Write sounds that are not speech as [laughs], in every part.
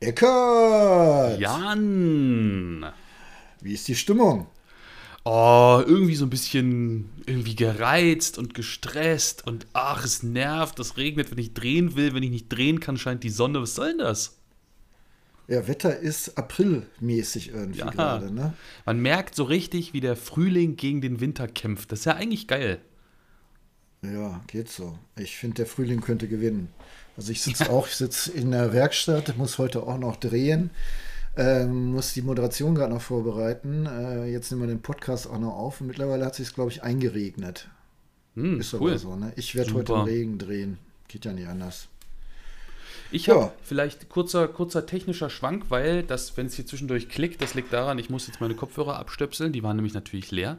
Eckert! Jan! Wie ist die Stimmung? Oh, irgendwie so ein bisschen irgendwie gereizt und gestresst und ach, es nervt, es regnet, wenn ich drehen will, wenn ich nicht drehen kann, scheint die Sonne. Was soll denn das? Ja, Wetter ist aprilmäßig irgendwie ja, gerade, ne? Man merkt so richtig, wie der Frühling gegen den Winter kämpft. Das ist ja eigentlich geil. Ja, geht so. Ich finde, der Frühling könnte gewinnen. Also ich sitze auch, ich sitze in der Werkstatt, muss heute auch noch drehen, ähm, muss die Moderation gerade noch vorbereiten. Äh, jetzt nehmen wir den Podcast auch noch auf und mittlerweile hat sich glaube ich, eingeregnet. Hm, Ist cool. aber so, ne? Ich werde heute im Regen drehen. Geht ja nicht anders. Ich habe ja. vielleicht kurzer, kurzer technischer Schwank, weil das, wenn es hier zwischendurch klickt, das liegt daran, ich muss jetzt meine Kopfhörer abstöpseln, die waren nämlich natürlich leer.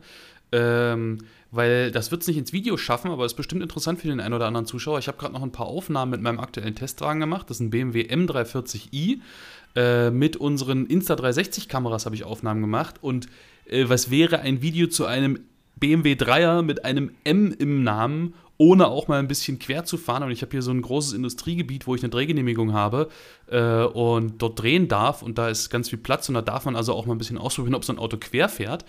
Ähm, weil das wird es nicht ins Video schaffen, aber ist bestimmt interessant für den einen oder anderen Zuschauer. Ich habe gerade noch ein paar Aufnahmen mit meinem aktuellen Testwagen gemacht. Das ist ein BMW M340i. Äh, mit unseren Insta360-Kameras habe ich Aufnahmen gemacht. Und äh, was wäre ein Video zu einem BMW 3er mit einem M im Namen ohne auch mal ein bisschen quer zu fahren. Und ich habe hier so ein großes Industriegebiet, wo ich eine Drehgenehmigung habe äh, und dort drehen darf. Und da ist ganz viel Platz und da darf man also auch mal ein bisschen ausprobieren, ob so ein Auto quer fährt.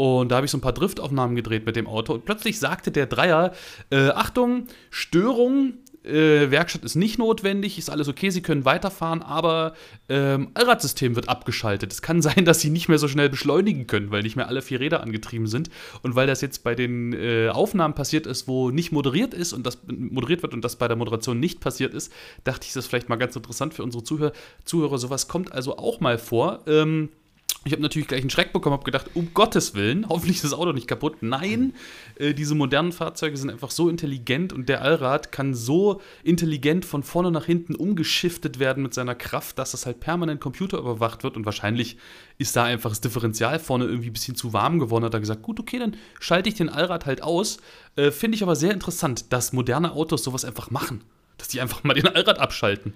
Und da habe ich so ein paar Driftaufnahmen gedreht mit dem Auto. Und plötzlich sagte der Dreier: äh, Achtung, Störung, äh, Werkstatt ist nicht notwendig, ist alles okay, Sie können weiterfahren, aber ähm, Allradsystem wird abgeschaltet. Es kann [laughs] sein, dass Sie nicht mehr so schnell beschleunigen können, weil nicht mehr alle vier Räder angetrieben sind. Und weil das jetzt bei den äh, Aufnahmen passiert ist, wo nicht moderiert ist und das moderiert wird und das bei der Moderation nicht passiert ist, dachte ich, das ist vielleicht mal ganz interessant für unsere Zuhörer. Zuhörer. Sowas kommt also auch mal vor. Ähm, ich habe natürlich gleich einen Schreck bekommen, habe gedacht, um Gottes Willen, hoffentlich ist das Auto nicht kaputt. Nein, äh, diese modernen Fahrzeuge sind einfach so intelligent und der Allrad kann so intelligent von vorne nach hinten umgeschiftet werden mit seiner Kraft, dass das halt permanent computerüberwacht wird und wahrscheinlich ist da einfach das Differential vorne irgendwie ein bisschen zu warm geworden. Hat er gesagt, gut, okay, dann schalte ich den Allrad halt aus. Äh, Finde ich aber sehr interessant, dass moderne Autos sowas einfach machen. Dass die einfach mal den Allrad abschalten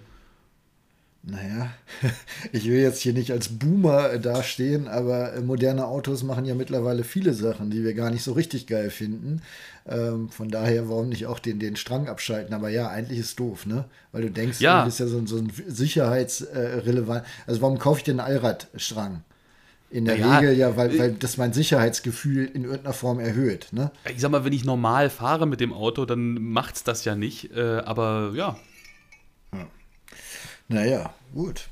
naja, [laughs] ich will jetzt hier nicht als Boomer dastehen, aber äh, moderne Autos machen ja mittlerweile viele Sachen, die wir gar nicht so richtig geil finden. Ähm, von daher, warum nicht auch den, den Strang abschalten? Aber ja, eigentlich ist es doof, ne? Weil du denkst, ja. du bist ja so, so ein sicherheitsrelevant. also warum kaufe ich den Allradstrang? In der ja, Regel ja, weil, äh, weil das mein Sicherheitsgefühl in irgendeiner Form erhöht. Ne? Ich sag mal, wenn ich normal fahre mit dem Auto, dann macht's das ja nicht. Äh, aber ja, naja, gut.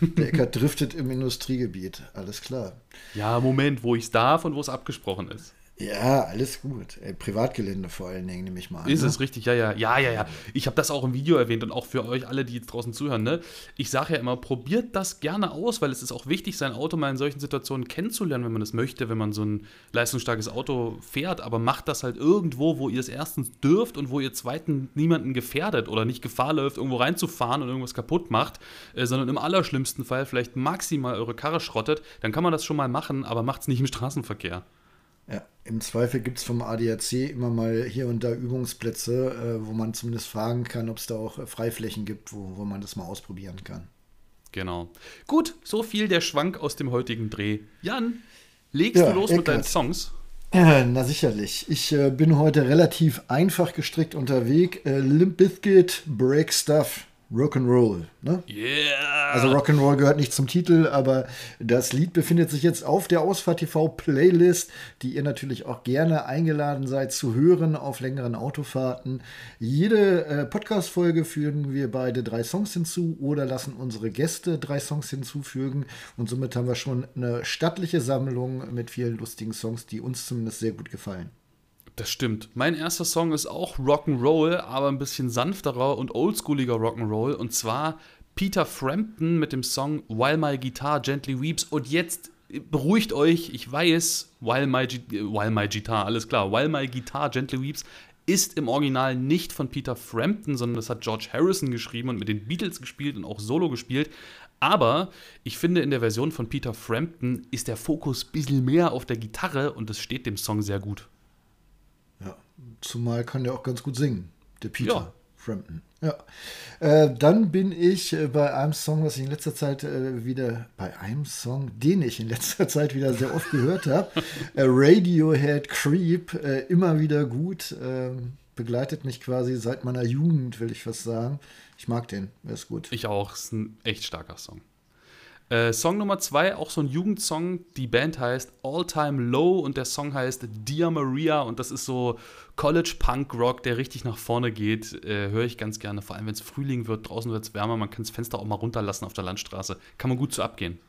Der Eckert driftet im Industriegebiet, alles klar. Ja, Moment, wo ich es darf und wo es abgesprochen ist. Ja, alles gut. Ey, Privatgelände vor allen Dingen, nehme ich mal an. Ist ne? es richtig, ja, ja, ja, ja, ja. Ich habe das auch im Video erwähnt und auch für euch alle, die jetzt draußen zuhören, ne? Ich sage ja immer, probiert das gerne aus, weil es ist auch wichtig, sein Auto mal in solchen Situationen kennenzulernen, wenn man das möchte, wenn man so ein leistungsstarkes Auto fährt, aber macht das halt irgendwo, wo ihr es erstens dürft und wo ihr zweitens niemanden gefährdet oder nicht Gefahr läuft, irgendwo reinzufahren und irgendwas kaputt macht, äh, sondern im allerschlimmsten Fall vielleicht maximal eure Karre schrottet, dann kann man das schon mal machen, aber macht es nicht im Straßenverkehr. Ja, im Zweifel gibt es vom ADAC immer mal hier und da Übungsplätze, äh, wo man zumindest fragen kann, ob es da auch äh, Freiflächen gibt, wo, wo man das mal ausprobieren kann. Genau. Gut, so viel der Schwank aus dem heutigen Dreh. Jan, legst ja, du los mit deinen Songs? Ja, na sicherlich. Ich äh, bin heute relativ einfach gestrickt unterwegs. Äh, Limp Bizkit, Break Stuff. Rock'n'Roll. Ne? Yeah! Also Rock'n'Roll gehört nicht zum Titel, aber das Lied befindet sich jetzt auf der Ausfahrt TV Playlist, die ihr natürlich auch gerne eingeladen seid zu hören auf längeren Autofahrten. Jede äh, Podcast-Folge fügen wir beide drei Songs hinzu oder lassen unsere Gäste drei Songs hinzufügen. Und somit haben wir schon eine stattliche Sammlung mit vielen lustigen Songs, die uns zumindest sehr gut gefallen. Das stimmt. Mein erster Song ist auch Rock'n'Roll, aber ein bisschen sanfterer und oldschooliger Rock'n'Roll. Und zwar Peter Frampton mit dem Song While My Guitar Gently Weeps. Und jetzt beruhigt euch, ich weiß, While My, While My Guitar, alles klar, While My Guitar Gently Weeps ist im Original nicht von Peter Frampton, sondern das hat George Harrison geschrieben und mit den Beatles gespielt und auch solo gespielt. Aber ich finde, in der Version von Peter Frampton ist der Fokus ein bisschen mehr auf der Gitarre und das steht dem Song sehr gut. Zumal kann der auch ganz gut singen, der Peter ja. Frampton. Ja. Äh, dann bin ich äh, bei einem Song, was ich in letzter Zeit äh, wieder, bei einem Song, den ich in letzter [laughs] Zeit wieder sehr oft gehört habe, äh, Radiohead Creep, äh, immer wieder gut. Ähm, begleitet mich quasi seit meiner Jugend, will ich fast sagen. Ich mag den, er ist gut. Ich auch, ist ein echt starker Song. Äh, Song Nummer zwei, auch so ein Jugendsong. Die Band heißt All Time Low und der Song heißt Dear Maria und das ist so College Punk Rock, der richtig nach vorne geht. Äh, Höre ich ganz gerne, vor allem wenn es Frühling wird, draußen wird es wärmer, man kann das Fenster auch mal runterlassen auf der Landstraße. Kann man gut so abgehen.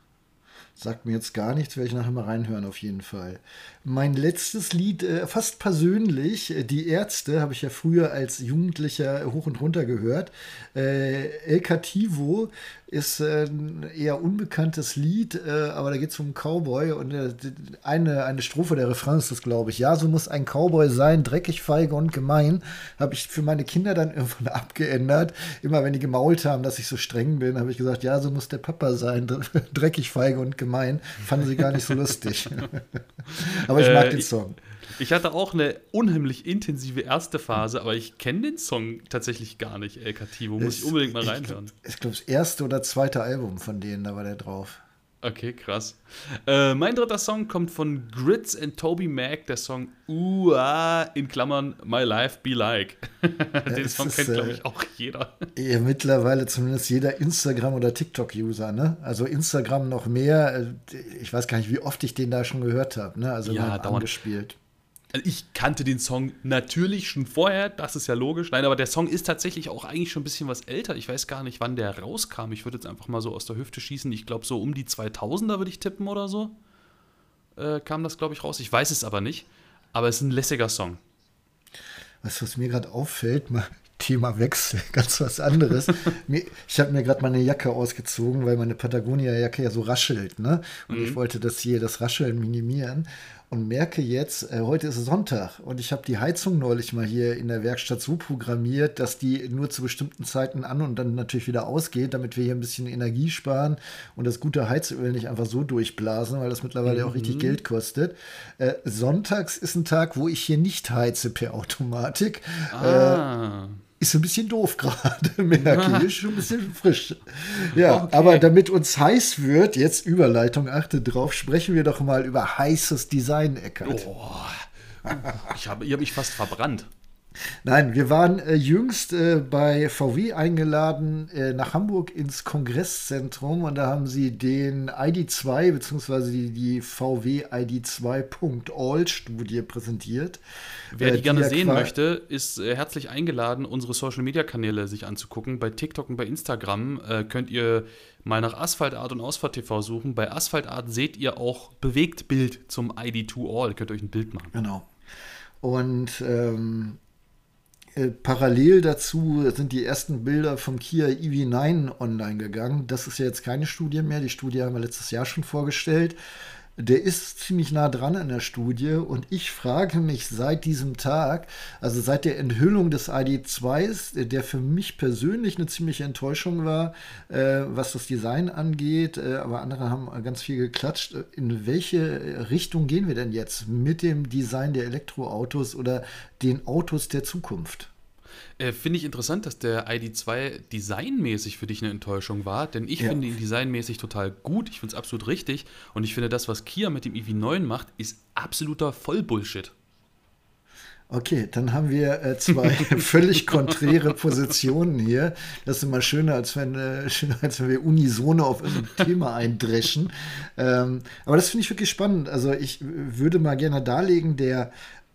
Sagt mir jetzt gar nichts, werde ich nachher mal reinhören auf jeden Fall. Mein letztes Lied, äh, fast persönlich, äh, Die Ärzte, habe ich ja früher als Jugendlicher hoch und runter gehört. Äh, El Cativo ist äh, ein eher unbekanntes Lied, äh, aber da geht es um einen Cowboy und äh, eine, eine Strophe der Refrain ist das, glaube ich. Ja, so muss ein Cowboy sein, dreckig, feige und gemein. Habe ich für meine Kinder dann [laughs] irgendwann abgeändert. Immer wenn die gemault haben, dass ich so streng bin, habe ich gesagt, ja, so muss der Papa sein, [laughs] dreckig, feige und gemein. Fanden sie gar nicht so lustig. [laughs] aber ich mag den Song. Ich hatte auch eine unheimlich intensive erste Phase, aber ich kenne den Song tatsächlich gar nicht, El Cativo. Muss ich unbedingt mal reinhören. Ich, ich glaube, das erste oder zweite Album von denen, da war der drauf. Okay, krass. Äh, mein dritter Song kommt von Grits and Toby Mac, der Song Ua in Klammern My Life Be Like. [laughs] Den ja, Song kennt, glaube ich, auch jeder. Ja, mittlerweile zumindest jeder Instagram- oder TikTok-User, ne? Also Instagram noch mehr. Äh, ich weiß gar nicht, wie oft ich den da schon gehört habe, ne? Also ja, dauernd. angespielt. Also ich kannte den Song natürlich schon vorher, das ist ja logisch. Nein, aber der Song ist tatsächlich auch eigentlich schon ein bisschen was älter. Ich weiß gar nicht, wann der rauskam. Ich würde jetzt einfach mal so aus der Hüfte schießen. Ich glaube, so um die 2000er würde ich tippen oder so. Äh, kam das, glaube ich, raus. Ich weiß es aber nicht. Aber es ist ein lässiger Song. Was, was mir gerade auffällt, mal [laughs] Thema Wechsel, [laughs] ganz was anderes. [laughs] ich habe mir gerade meine Jacke ausgezogen, weil meine Patagonia-Jacke ja so raschelt, ne? Und mhm. ich wollte das hier, das Rascheln minimieren und merke jetzt, äh, heute ist Sonntag und ich habe die Heizung neulich mal hier in der Werkstatt so programmiert, dass die nur zu bestimmten Zeiten an und dann natürlich wieder ausgeht, damit wir hier ein bisschen Energie sparen und das gute Heizöl nicht einfach so durchblasen, weil das mittlerweile mhm. auch richtig mhm. Geld kostet. Äh, sonntags ist ein Tag, wo ich hier nicht heize per Automatik. Ah. Äh, ist ein bisschen doof gerade, [laughs] merke [laughs] ich. Schon ein bisschen frisch. Ja, okay. aber damit uns heiß wird, jetzt Überleitung, achte drauf, sprechen wir doch mal über heißes Design, Eckert. Oh, ich habe ich hab mich fast verbrannt. Nein, wir waren äh, jüngst äh, bei VW eingeladen äh, nach Hamburg ins Kongresszentrum und da haben sie den ID2 bzw. Die, die VW ID2.all-Studie präsentiert. Wer die, äh, gerne sehen möchte, ist äh, herzlich eingeladen, unsere Social-Media-Kanäle sich anzugucken. Bei TikTok und bei Instagram äh, könnt ihr mal nach Asphaltart und Ausfahrt TV suchen. Bei Asphaltart seht ihr auch Bewegtbild zum ID2All. Könnt ihr euch ein Bild machen. Genau. Und ähm, äh, parallel dazu sind die ersten Bilder vom Kia EV9 online gegangen. Das ist ja jetzt keine Studie mehr. Die Studie haben wir letztes Jahr schon vorgestellt. Der ist ziemlich nah dran an der Studie und ich frage mich seit diesem Tag, also seit der Enthüllung des ID2s, der für mich persönlich eine ziemliche Enttäuschung war, äh, was das Design angeht, äh, aber andere haben ganz viel geklatscht. In welche Richtung gehen wir denn jetzt mit dem Design der Elektroautos oder den Autos der Zukunft? Äh, finde ich interessant, dass der ID2 designmäßig für dich eine Enttäuschung war, denn ich ja. finde ihn designmäßig total gut. Ich finde es absolut richtig. Und ich finde, das, was Kia mit dem EV9 macht, ist absoluter Vollbullshit. Okay, dann haben wir äh, zwei [laughs] völlig konträre Positionen hier. Das ist immer schöner, als wenn, äh, schöner, als wenn wir unisono auf ein [laughs] Thema eindreschen. Ähm, aber das finde ich wirklich spannend. Also ich würde mal gerne darlegen, der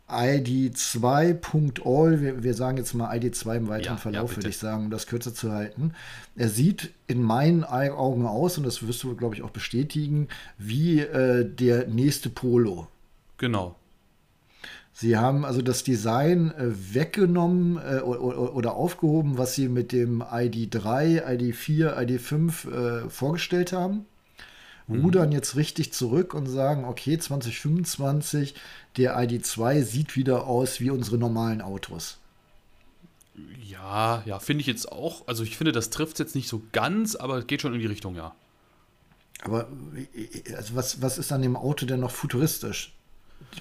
ID2.all, wir, wir sagen jetzt mal ID2 im weiteren ja, Verlauf, ja, würde ich sagen, um das kürzer zu halten. Er sieht in meinen Augen aus, und das wirst du, glaube ich, auch bestätigen, wie äh, der nächste Polo. Genau. Sie haben also das Design äh, weggenommen äh, oder, oder aufgehoben, was sie mit dem ID3, ID4, ID5 vorgestellt haben rudern jetzt richtig zurück und sagen, okay, 2025, der ID2 sieht wieder aus wie unsere normalen Autos. Ja, ja, finde ich jetzt auch. Also ich finde, das trifft jetzt nicht so ganz, aber es geht schon in die Richtung, ja. Aber also was, was ist an dem Auto denn noch futuristisch?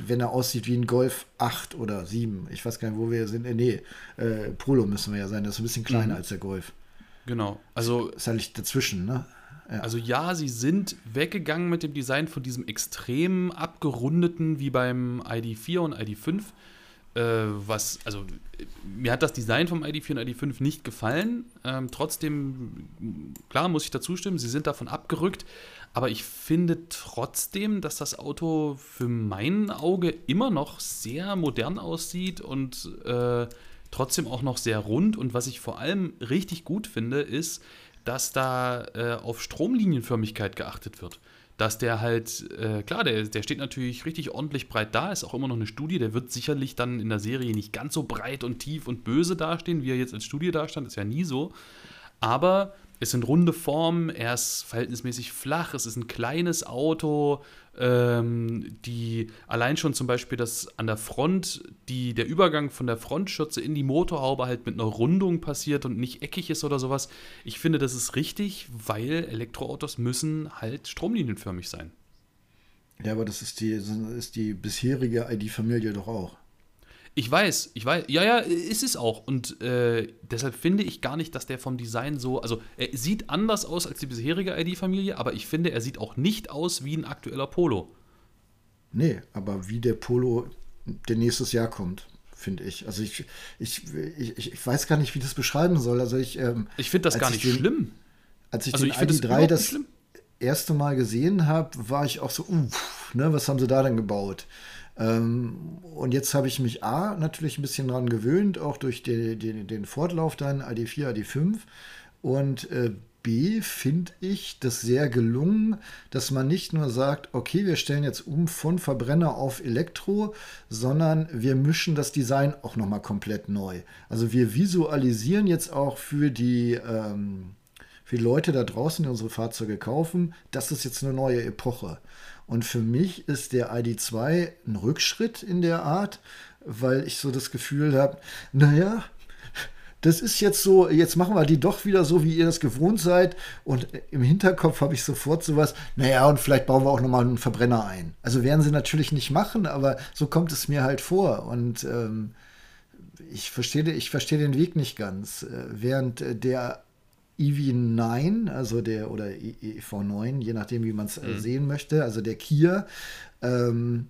Wenn er aussieht wie ein Golf 8 oder 7. Ich weiß gar nicht, wo wir sind. Äh, nee, äh, Polo müssen wir ja sein. Das ist ein bisschen kleiner mhm. als der Golf. Genau. Also. Ist halt dazwischen, ne? Also ja, sie sind weggegangen mit dem Design von diesem extrem abgerundeten wie beim ID4 und ID5. äh, was, also mir hat das Design vom ID4 und ID5 nicht gefallen. Ähm, trotzdem, klar, muss ich dazu stimmen, sie sind davon abgerückt. Aber ich finde trotzdem, dass das Auto für mein Auge immer noch sehr modern aussieht und äh, trotzdem auch noch sehr rund. Und was ich vor allem richtig gut finde, ist, dass da äh, auf Stromlinienförmigkeit geachtet wird dass der halt, äh, klar, der, der steht natürlich richtig ordentlich breit da, ist auch immer noch eine Studie, der wird sicherlich dann in der Serie nicht ganz so breit und tief und böse dastehen, wie er jetzt als Studie dastand, ist ja nie so. Aber es sind runde Formen, er ist verhältnismäßig flach, es ist ein kleines Auto, ähm, die allein schon zum Beispiel das an der Front, die, der Übergang von der Frontschürze in die Motorhaube halt mit einer Rundung passiert und nicht eckig ist oder sowas. Ich finde, das ist richtig, weil Elektroautos müssen halt stromlinienförmig sein. Ja, aber das ist die, ist die bisherige ID-Familie doch auch. Ich weiß, ich weiß, ja, ja, ist es auch. Und äh, deshalb finde ich gar nicht, dass der vom Design so, also er sieht anders aus als die bisherige ID-Familie, aber ich finde, er sieht auch nicht aus wie ein aktueller Polo. Nee, aber wie der Polo, der nächstes Jahr kommt, finde ich. Also ich, ich, ich, ich weiß gar nicht, wie das beschreiben soll. Also ich, ähm, ich finde das gar nicht den, schlimm. Als ich also den ID3 das, das erste Mal gesehen habe, war ich auch so, uff, ne, was haben sie da denn gebaut? Ähm, und jetzt habe ich mich A natürlich ein bisschen dran gewöhnt, auch durch die, die, den Fortlauf dann AD4, AD5. Und äh, B finde ich das sehr gelungen, dass man nicht nur sagt, okay, wir stellen jetzt um von Verbrenner auf Elektro, sondern wir mischen das Design auch nochmal komplett neu. Also wir visualisieren jetzt auch für die, ähm, für Leute da draußen, die unsere Fahrzeuge kaufen, das ist jetzt eine neue Epoche. Und für mich ist der ID2 ein Rückschritt in der Art, weil ich so das Gefühl habe, naja, das ist jetzt so, jetzt machen wir die doch wieder so, wie ihr das gewohnt seid. Und im Hinterkopf habe ich sofort sowas, naja, und vielleicht bauen wir auch nochmal einen Verbrenner ein. Also werden sie natürlich nicht machen, aber so kommt es mir halt vor. Und ähm, ich verstehe ich versteh den Weg nicht ganz. Äh, während der EV9, also der oder EV9, je nachdem, wie man es äh, mhm. sehen möchte, also der Kia, ähm,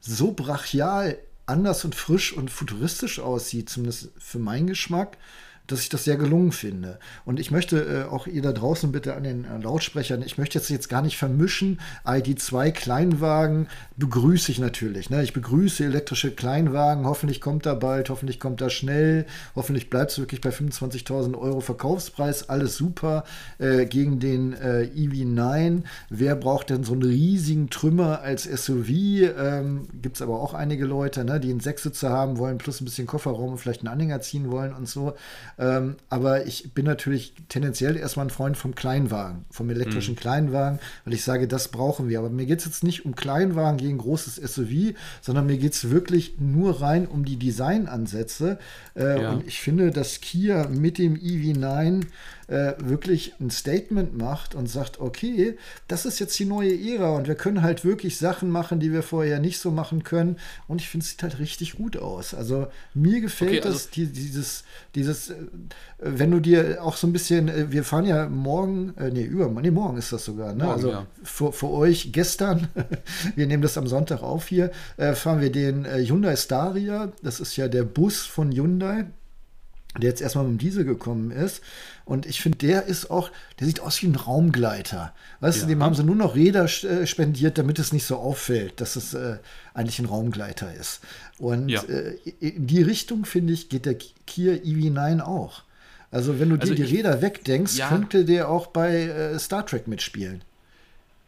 so brachial anders und frisch und futuristisch aussieht, zumindest für meinen Geschmack, dass ich das sehr gelungen finde. Und ich möchte äh, auch ihr da draußen bitte an den äh, Lautsprechern, ich möchte jetzt, jetzt gar nicht vermischen. ID2 Kleinwagen begrüße ich natürlich. Ne? Ich begrüße elektrische Kleinwagen. Hoffentlich kommt er bald, hoffentlich kommt er schnell. Hoffentlich bleibt es wirklich bei 25.000 Euro Verkaufspreis. Alles super äh, gegen den äh, EV9. Wer braucht denn so einen riesigen Trümmer als SUV? Ähm, Gibt es aber auch einige Leute, ne, die einen Sechssitzer haben wollen, plus ein bisschen Kofferraum und vielleicht einen Anhänger ziehen wollen und so. Ähm, aber ich bin natürlich tendenziell erstmal ein Freund vom Kleinwagen, vom elektrischen mhm. Kleinwagen, weil ich sage, das brauchen wir. Aber mir geht es jetzt nicht um Kleinwagen gegen großes SUV, sondern mir geht es wirklich nur rein um die Designansätze. Äh, ja. Und ich finde, dass Kia mit dem EV9 äh, wirklich ein Statement macht und sagt, okay, das ist jetzt die neue Ära und wir können halt wirklich Sachen machen, die wir vorher nicht so machen können. Und ich finde, es sieht halt richtig gut aus. Also mir gefällt okay, also das, die, dieses, dieses, äh, wenn du dir auch so ein bisschen, äh, wir fahren ja morgen, äh, nee, übermorgen, nee, morgen ist das sogar, ne? Morgen, also ja. für, für euch gestern, [laughs] wir nehmen das am Sonntag auf hier, äh, fahren wir den äh, Hyundai Staria, das ist ja der Bus von Hyundai der jetzt erstmal mit dem Diesel gekommen ist. Und ich finde, der ist auch, der sieht aus wie ein Raumgleiter. Weißt ja. du, dem haben sie nur noch Räder äh, spendiert, damit es nicht so auffällt, dass es äh, eigentlich ein Raumgleiter ist. Und ja. äh, in die Richtung, finde ich, geht der Kia EV9 auch. Also, wenn du also dir die Räder wegdenkst, ja. könnte der auch bei äh, Star Trek mitspielen.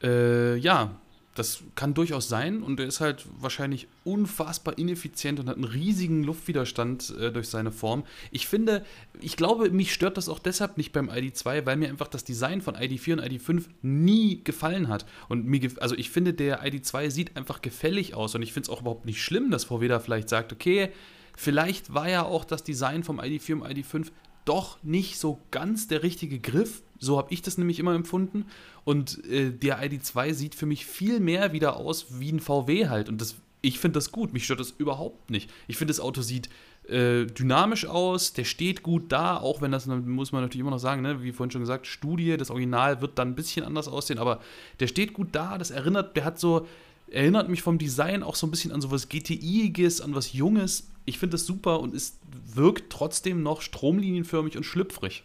Äh, ja, das kann durchaus sein und er ist halt wahrscheinlich unfassbar ineffizient und hat einen riesigen Luftwiderstand äh, durch seine Form. Ich finde, ich glaube, mich stört das auch deshalb nicht beim ID2, weil mir einfach das Design von ID4 und ID5 nie gefallen hat. Und mir, also ich finde, der ID2 sieht einfach gefällig aus und ich finde es auch überhaupt nicht schlimm, dass VW da vielleicht sagt, okay, vielleicht war ja auch das Design vom ID4 und ID5 doch nicht so ganz der richtige Griff. So habe ich das nämlich immer empfunden. Und äh, der ID2 sieht für mich viel mehr wieder aus wie ein VW halt. Und das, ich finde das gut. Mich stört das überhaupt nicht. Ich finde, das Auto sieht äh, dynamisch aus, der steht gut da, auch wenn das, muss man natürlich immer noch sagen, ne, wie vorhin schon gesagt, Studie, das Original wird dann ein bisschen anders aussehen, aber der steht gut da, das erinnert, der hat so, erinnert mich vom Design auch so ein bisschen an sowas GTI-iges, an was Junges Ich finde das super und es wirkt trotzdem noch stromlinienförmig und schlüpfrig.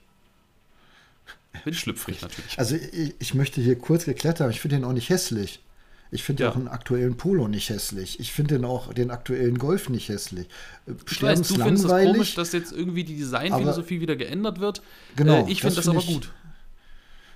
Bin schlüpfrig natürlich. Also ich, ich möchte hier kurz geklärt haben, ich finde den auch nicht hässlich. Ich finde ja. auch einen aktuellen Polo nicht hässlich. Ich finde den auch den aktuellen Golf nicht hässlich. Ich weiß, du findest es komisch, dass jetzt irgendwie die Designphilosophie wieder geändert wird. Genau. Äh, ich finde das, find aber ich, gut.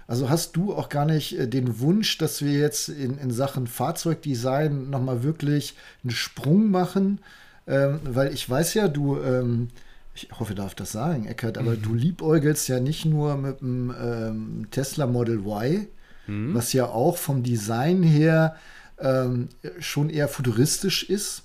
Also hast du auch gar nicht äh, den Wunsch, dass wir jetzt in, in Sachen Fahrzeugdesign nochmal wirklich einen Sprung machen? Ähm, weil ich weiß ja, du, ähm, ich hoffe, ich darf das sagen, Eckert, aber mhm. du liebäugelst ja nicht nur mit dem ähm, Tesla Model Y, mhm. was ja auch vom Design her ähm, schon eher futuristisch ist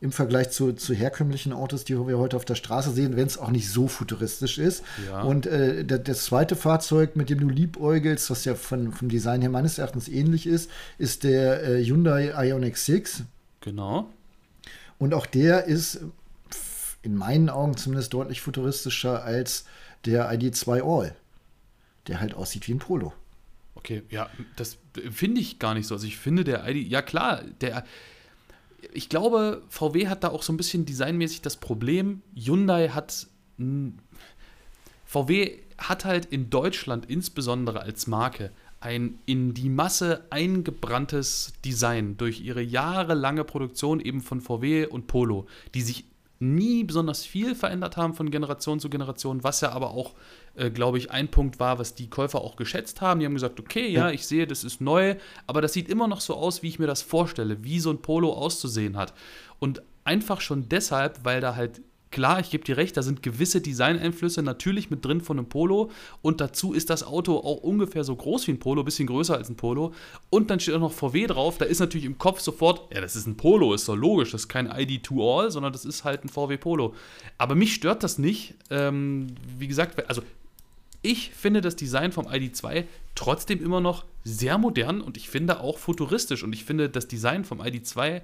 im Vergleich zu, zu herkömmlichen Autos, die wir heute auf der Straße sehen, wenn es auch nicht so futuristisch ist. Ja. Und äh, das zweite Fahrzeug, mit dem du liebäugelst, was ja von, vom Design her meines Erachtens ähnlich ist, ist der äh, Hyundai Ioniq 6. Genau. Und auch der ist in meinen Augen zumindest deutlich futuristischer als der ID2 All, der halt aussieht wie ein Polo. Okay, ja, das finde ich gar nicht so. Also ich finde der ID, ja klar, der, ich glaube, VW hat da auch so ein bisschen designmäßig das Problem. Hyundai hat. VW hat halt in Deutschland insbesondere als Marke ein in die Masse eingebranntes Design durch ihre jahrelange Produktion eben von VW und Polo, die sich nie besonders viel verändert haben von Generation zu Generation, was ja aber auch, äh, glaube ich, ein Punkt war, was die Käufer auch geschätzt haben. Die haben gesagt, okay, ja, ich sehe, das ist neu, aber das sieht immer noch so aus, wie ich mir das vorstelle, wie so ein Polo auszusehen hat. Und einfach schon deshalb, weil da halt Klar, ich gebe dir recht, da sind gewisse Designeinflüsse natürlich mit drin von einem Polo und dazu ist das Auto auch ungefähr so groß wie ein Polo, ein bisschen größer als ein Polo und dann steht auch noch VW drauf, da ist natürlich im Kopf sofort, ja, das ist ein Polo, ist doch logisch, das ist kein ID2All, sondern das ist halt ein VW Polo. Aber mich stört das nicht, ähm, wie gesagt, also ich finde das Design vom ID2 trotzdem immer noch sehr modern und ich finde auch futuristisch und ich finde das Design vom ID2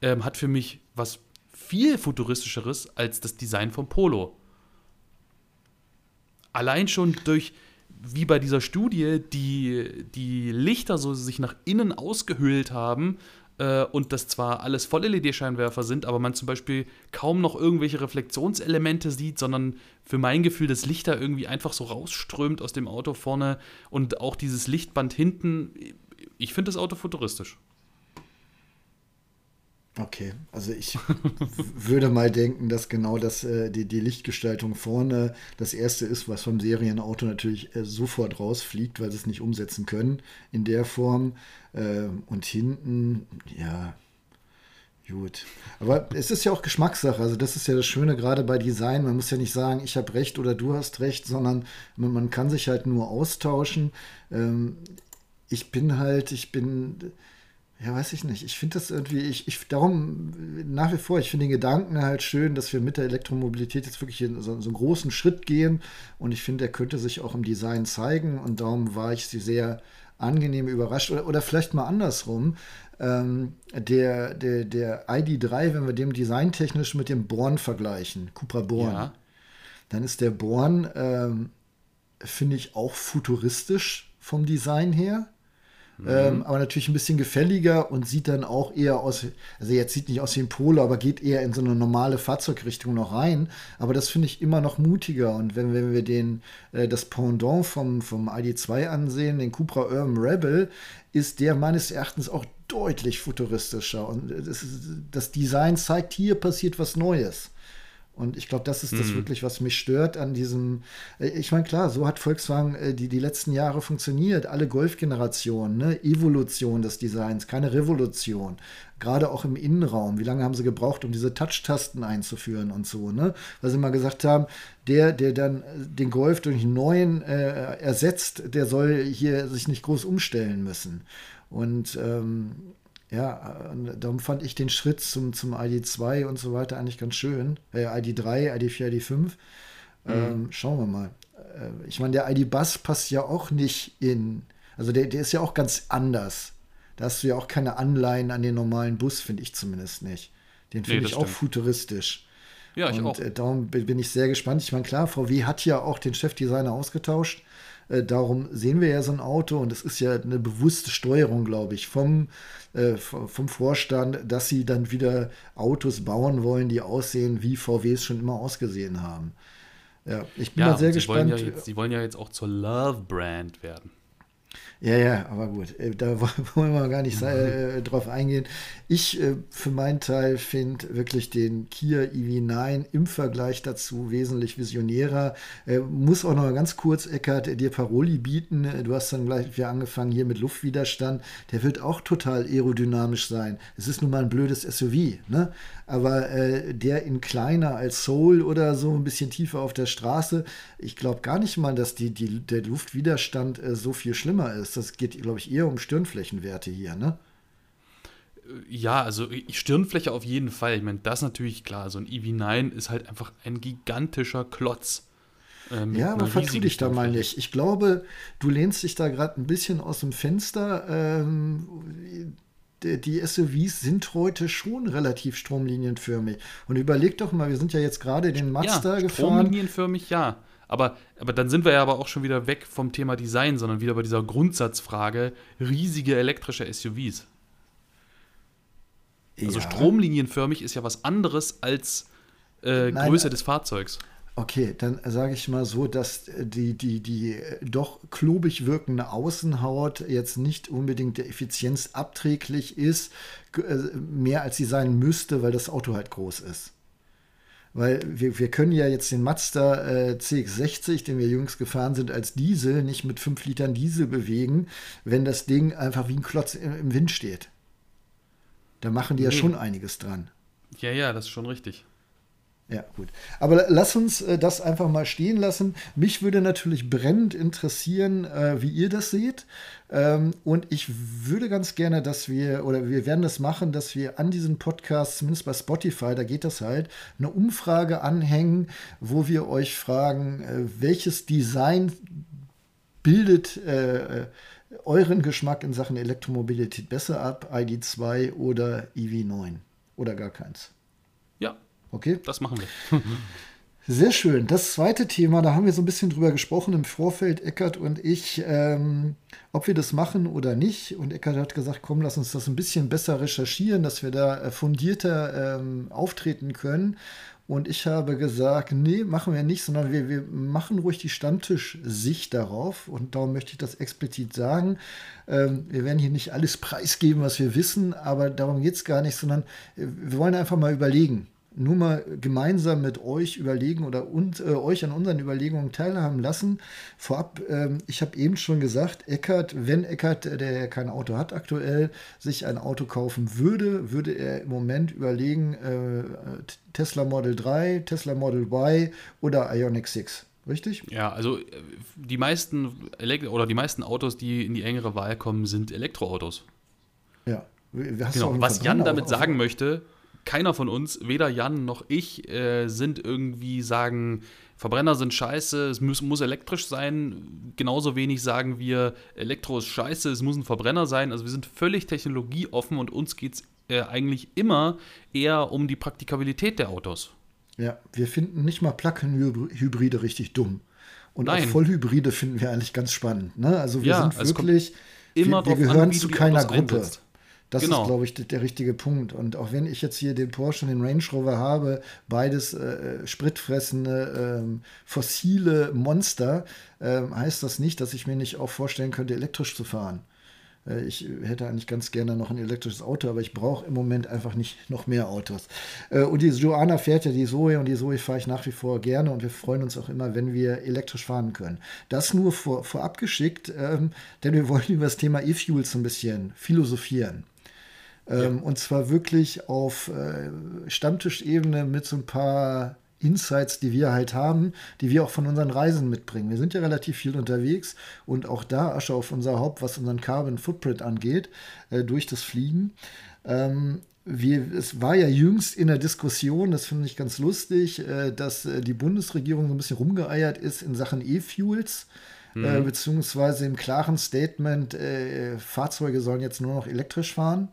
ähm, hat für mich was viel futuristischeres als das Design vom Polo. Allein schon durch, wie bei dieser Studie, die, die Lichter so sich nach innen ausgehöhlt haben äh, und das zwar alles Voll-LED-Scheinwerfer sind, aber man zum Beispiel kaum noch irgendwelche Reflexionselemente sieht, sondern für mein Gefühl das Licht da irgendwie einfach so rausströmt aus dem Auto vorne und auch dieses Lichtband hinten. Ich finde das Auto futuristisch. Okay, also ich würde mal denken, dass genau das äh, die, die Lichtgestaltung vorne das erste ist, was vom Serienauto natürlich äh, sofort rausfliegt, weil sie es nicht umsetzen können in der Form. Äh, und hinten, ja, gut. Aber es ist ja auch Geschmackssache. Also das ist ja das Schöne gerade bei Design. Man muss ja nicht sagen, ich habe recht oder du hast recht, sondern man, man kann sich halt nur austauschen. Ähm, ich bin halt, ich bin ja, weiß ich nicht. Ich finde das irgendwie, ich, ich, darum nach wie vor, ich finde den Gedanken halt schön, dass wir mit der Elektromobilität jetzt wirklich in so, so einen großen Schritt gehen. Und ich finde, der könnte sich auch im Design zeigen. Und darum war ich sie sehr angenehm überrascht. Oder, oder vielleicht mal andersrum. Ähm, der, der, der ID3, wenn wir dem designtechnisch mit dem Born vergleichen, Cupra Born, ja. dann ist der Born, ähm, finde ich, auch futuristisch vom Design her. Mhm. Ähm, aber natürlich ein bisschen gefälliger und sieht dann auch eher aus, also jetzt sieht nicht aus wie ein Polo, aber geht eher in so eine normale Fahrzeugrichtung noch rein. Aber das finde ich immer noch mutiger. Und wenn, wenn wir den, äh, das Pendant vom, vom ID2 ansehen, den Cupra Urban Rebel, ist der meines Erachtens auch deutlich futuristischer. Und das, das Design zeigt, hier passiert was Neues. Und ich glaube, das ist das mhm. wirklich, was mich stört an diesem. Äh, ich meine, klar, so hat Volkswagen äh, die, die letzten Jahre funktioniert. Alle Golfgenerationen, ne? Evolution des Designs, keine Revolution. Gerade auch im Innenraum. Wie lange haben sie gebraucht, um diese Touch-Tasten einzuführen und so, ne? Weil sie mal gesagt haben, der, der dann äh, den Golf durch einen neuen äh, ersetzt, der soll hier sich nicht groß umstellen müssen. Und ähm, ja, darum fand ich den Schritt zum, zum ID2 und so weiter eigentlich ganz schön. Äh, ID3, ID4, ID5. Mhm. Ähm, schauen wir mal. Äh, ich meine, der ID-Bus passt ja auch nicht in. Also der, der ist ja auch ganz anders. Da hast du ja auch keine Anleihen an den normalen Bus, finde ich zumindest nicht. Den finde nee, ich auch futuristisch. Ja, ich und, auch. Äh, darum bin ich sehr gespannt. Ich meine, klar, VW hat ja auch den Chefdesigner ausgetauscht. Äh, darum sehen wir ja so ein Auto und es ist ja eine bewusste Steuerung, glaube ich, vom, äh, vom Vorstand, dass sie dann wieder Autos bauen wollen, die aussehen, wie VWs schon immer ausgesehen haben. Ja, ich bin ja, mal sehr gespannt. Ja jetzt, sie wollen ja jetzt auch zur Love-Brand werden. Ja, ja, aber gut, äh, da [laughs] wollen wir gar nicht äh, drauf eingehen. Ich äh, für meinen Teil finde wirklich den Kia EV9 im Vergleich dazu wesentlich visionärer. Äh, muss auch noch ganz kurz, Eckert, dir Paroli bieten. Äh, du hast dann gleich wieder angefangen hier mit Luftwiderstand. Der wird auch total aerodynamisch sein. Es ist nun mal ein blödes SUV, ne? aber äh, der in kleiner als Soul oder so ein bisschen tiefer auf der Straße, ich glaube gar nicht mal, dass die, die, der Luftwiderstand so viel schlimmer ist. Das geht, glaube ich, eher um Stirnflächenwerte hier, ne? Ja, also Stirnfläche auf jeden Fall. Ich meine, das natürlich klar. So ein EV9 ist halt einfach ein gigantischer Klotz. Ähm, ja, aber vertu dich da mal nicht. Ich glaube, du lehnst dich da gerade ein bisschen aus dem Fenster. Ähm, die SUVs sind heute schon relativ stromlinienförmig. Und überleg doch mal, wir sind ja jetzt gerade den Mazda ja, gefahren. Stromlinienförmig, ja. Aber, aber dann sind wir ja aber auch schon wieder weg vom Thema Design, sondern wieder bei dieser Grundsatzfrage riesige elektrische SUVs. Also ja. stromlinienförmig ist ja was anderes als äh, Größe des Fahrzeugs. Okay, dann sage ich mal so, dass die, die, die doch klobig wirkende Außenhaut jetzt nicht unbedingt der Effizienz abträglich ist, äh, mehr als sie sein müsste, weil das Auto halt groß ist. Weil wir, wir können ja jetzt den Mazda äh, CX60, den wir jüngst gefahren sind, als Diesel nicht mit 5 Litern Diesel bewegen, wenn das Ding einfach wie ein Klotz im, im Wind steht. Da machen die nee. ja schon einiges dran. Ja, ja, das ist schon richtig. Ja, gut. Aber lass uns äh, das einfach mal stehen lassen. Mich würde natürlich brennend interessieren, äh, wie ihr das seht. Ähm, und ich würde ganz gerne, dass wir, oder wir werden das machen, dass wir an diesen Podcast, zumindest bei Spotify, da geht das halt, eine Umfrage anhängen, wo wir euch fragen, äh, welches Design bildet äh, äh euren Geschmack in Sachen Elektromobilität besser ab, ID2 oder EV9 oder gar keins. Okay. Das machen wir. Sehr schön. Das zweite Thema, da haben wir so ein bisschen drüber gesprochen im Vorfeld, Eckert und ich, ähm, ob wir das machen oder nicht. Und Eckert hat gesagt, komm, lass uns das ein bisschen besser recherchieren, dass wir da äh, fundierter ähm, auftreten können. Und ich habe gesagt, nee, machen wir nicht, sondern wir, wir machen ruhig die Stammtisch-Sicht darauf. Und darum möchte ich das explizit sagen. Ähm, wir werden hier nicht alles preisgeben, was wir wissen, aber darum geht es gar nicht, sondern äh, wir wollen einfach mal überlegen nur mal gemeinsam mit euch überlegen oder und, äh, euch an unseren Überlegungen teilhaben lassen. Vorab, ähm, ich habe eben schon gesagt, Eckert, wenn Eckert, äh, der kein Auto hat aktuell, sich ein Auto kaufen würde, würde er im Moment überlegen, äh, Tesla Model 3, Tesla Model Y oder Ioniq 6. Richtig? Ja, also äh, die meisten Elekt oder die meisten Autos, die in die engere Wahl kommen, sind Elektroautos. Ja. Genau. Was Jan damit sagen möchte, keiner von uns, weder Jan noch ich, äh, sind irgendwie sagen, Verbrenner sind scheiße, es muss, muss, elektrisch sein. Genauso wenig sagen wir, Elektro ist scheiße, es muss ein Verbrenner sein. Also wir sind völlig technologieoffen und uns geht es äh, eigentlich immer eher um die Praktikabilität der Autos. Ja, wir finden nicht mal Plug-in-Hybride richtig dumm. Und Nein. auch Vollhybride finden wir eigentlich ganz spannend. Ne? Also wir ja, sind wirklich, immer wir, wir gehören an, zu keiner Gruppe. Einsetzt. Das genau. ist, glaube ich, der richtige Punkt. Und auch wenn ich jetzt hier den Porsche und den Range Rover habe, beides äh, spritfressende, äh, fossile Monster, äh, heißt das nicht, dass ich mir nicht auch vorstellen könnte, elektrisch zu fahren. Äh, ich hätte eigentlich ganz gerne noch ein elektrisches Auto, aber ich brauche im Moment einfach nicht noch mehr Autos. Äh, und die Joanna fährt ja die Zoe und die Zoe fahre ich nach wie vor gerne und wir freuen uns auch immer, wenn wir elektrisch fahren können. Das nur vor, vorab geschickt, ähm, denn wir wollen über das Thema E-Fuels ein bisschen philosophieren. Ähm, ja. Und zwar wirklich auf äh, Stammtischebene mit so ein paar Insights, die wir halt haben, die wir auch von unseren Reisen mitbringen. Wir sind ja relativ viel unterwegs und auch da Asche auf unser Haupt, was unseren Carbon Footprint angeht, äh, durch das Fliegen. Ähm, wir, es war ja jüngst in der Diskussion, das finde ich ganz lustig, äh, dass äh, die Bundesregierung so ein bisschen rumgeeiert ist in Sachen E-Fuels. Äh, mhm. beziehungsweise im klaren Statement, äh, Fahrzeuge sollen jetzt nur noch elektrisch fahren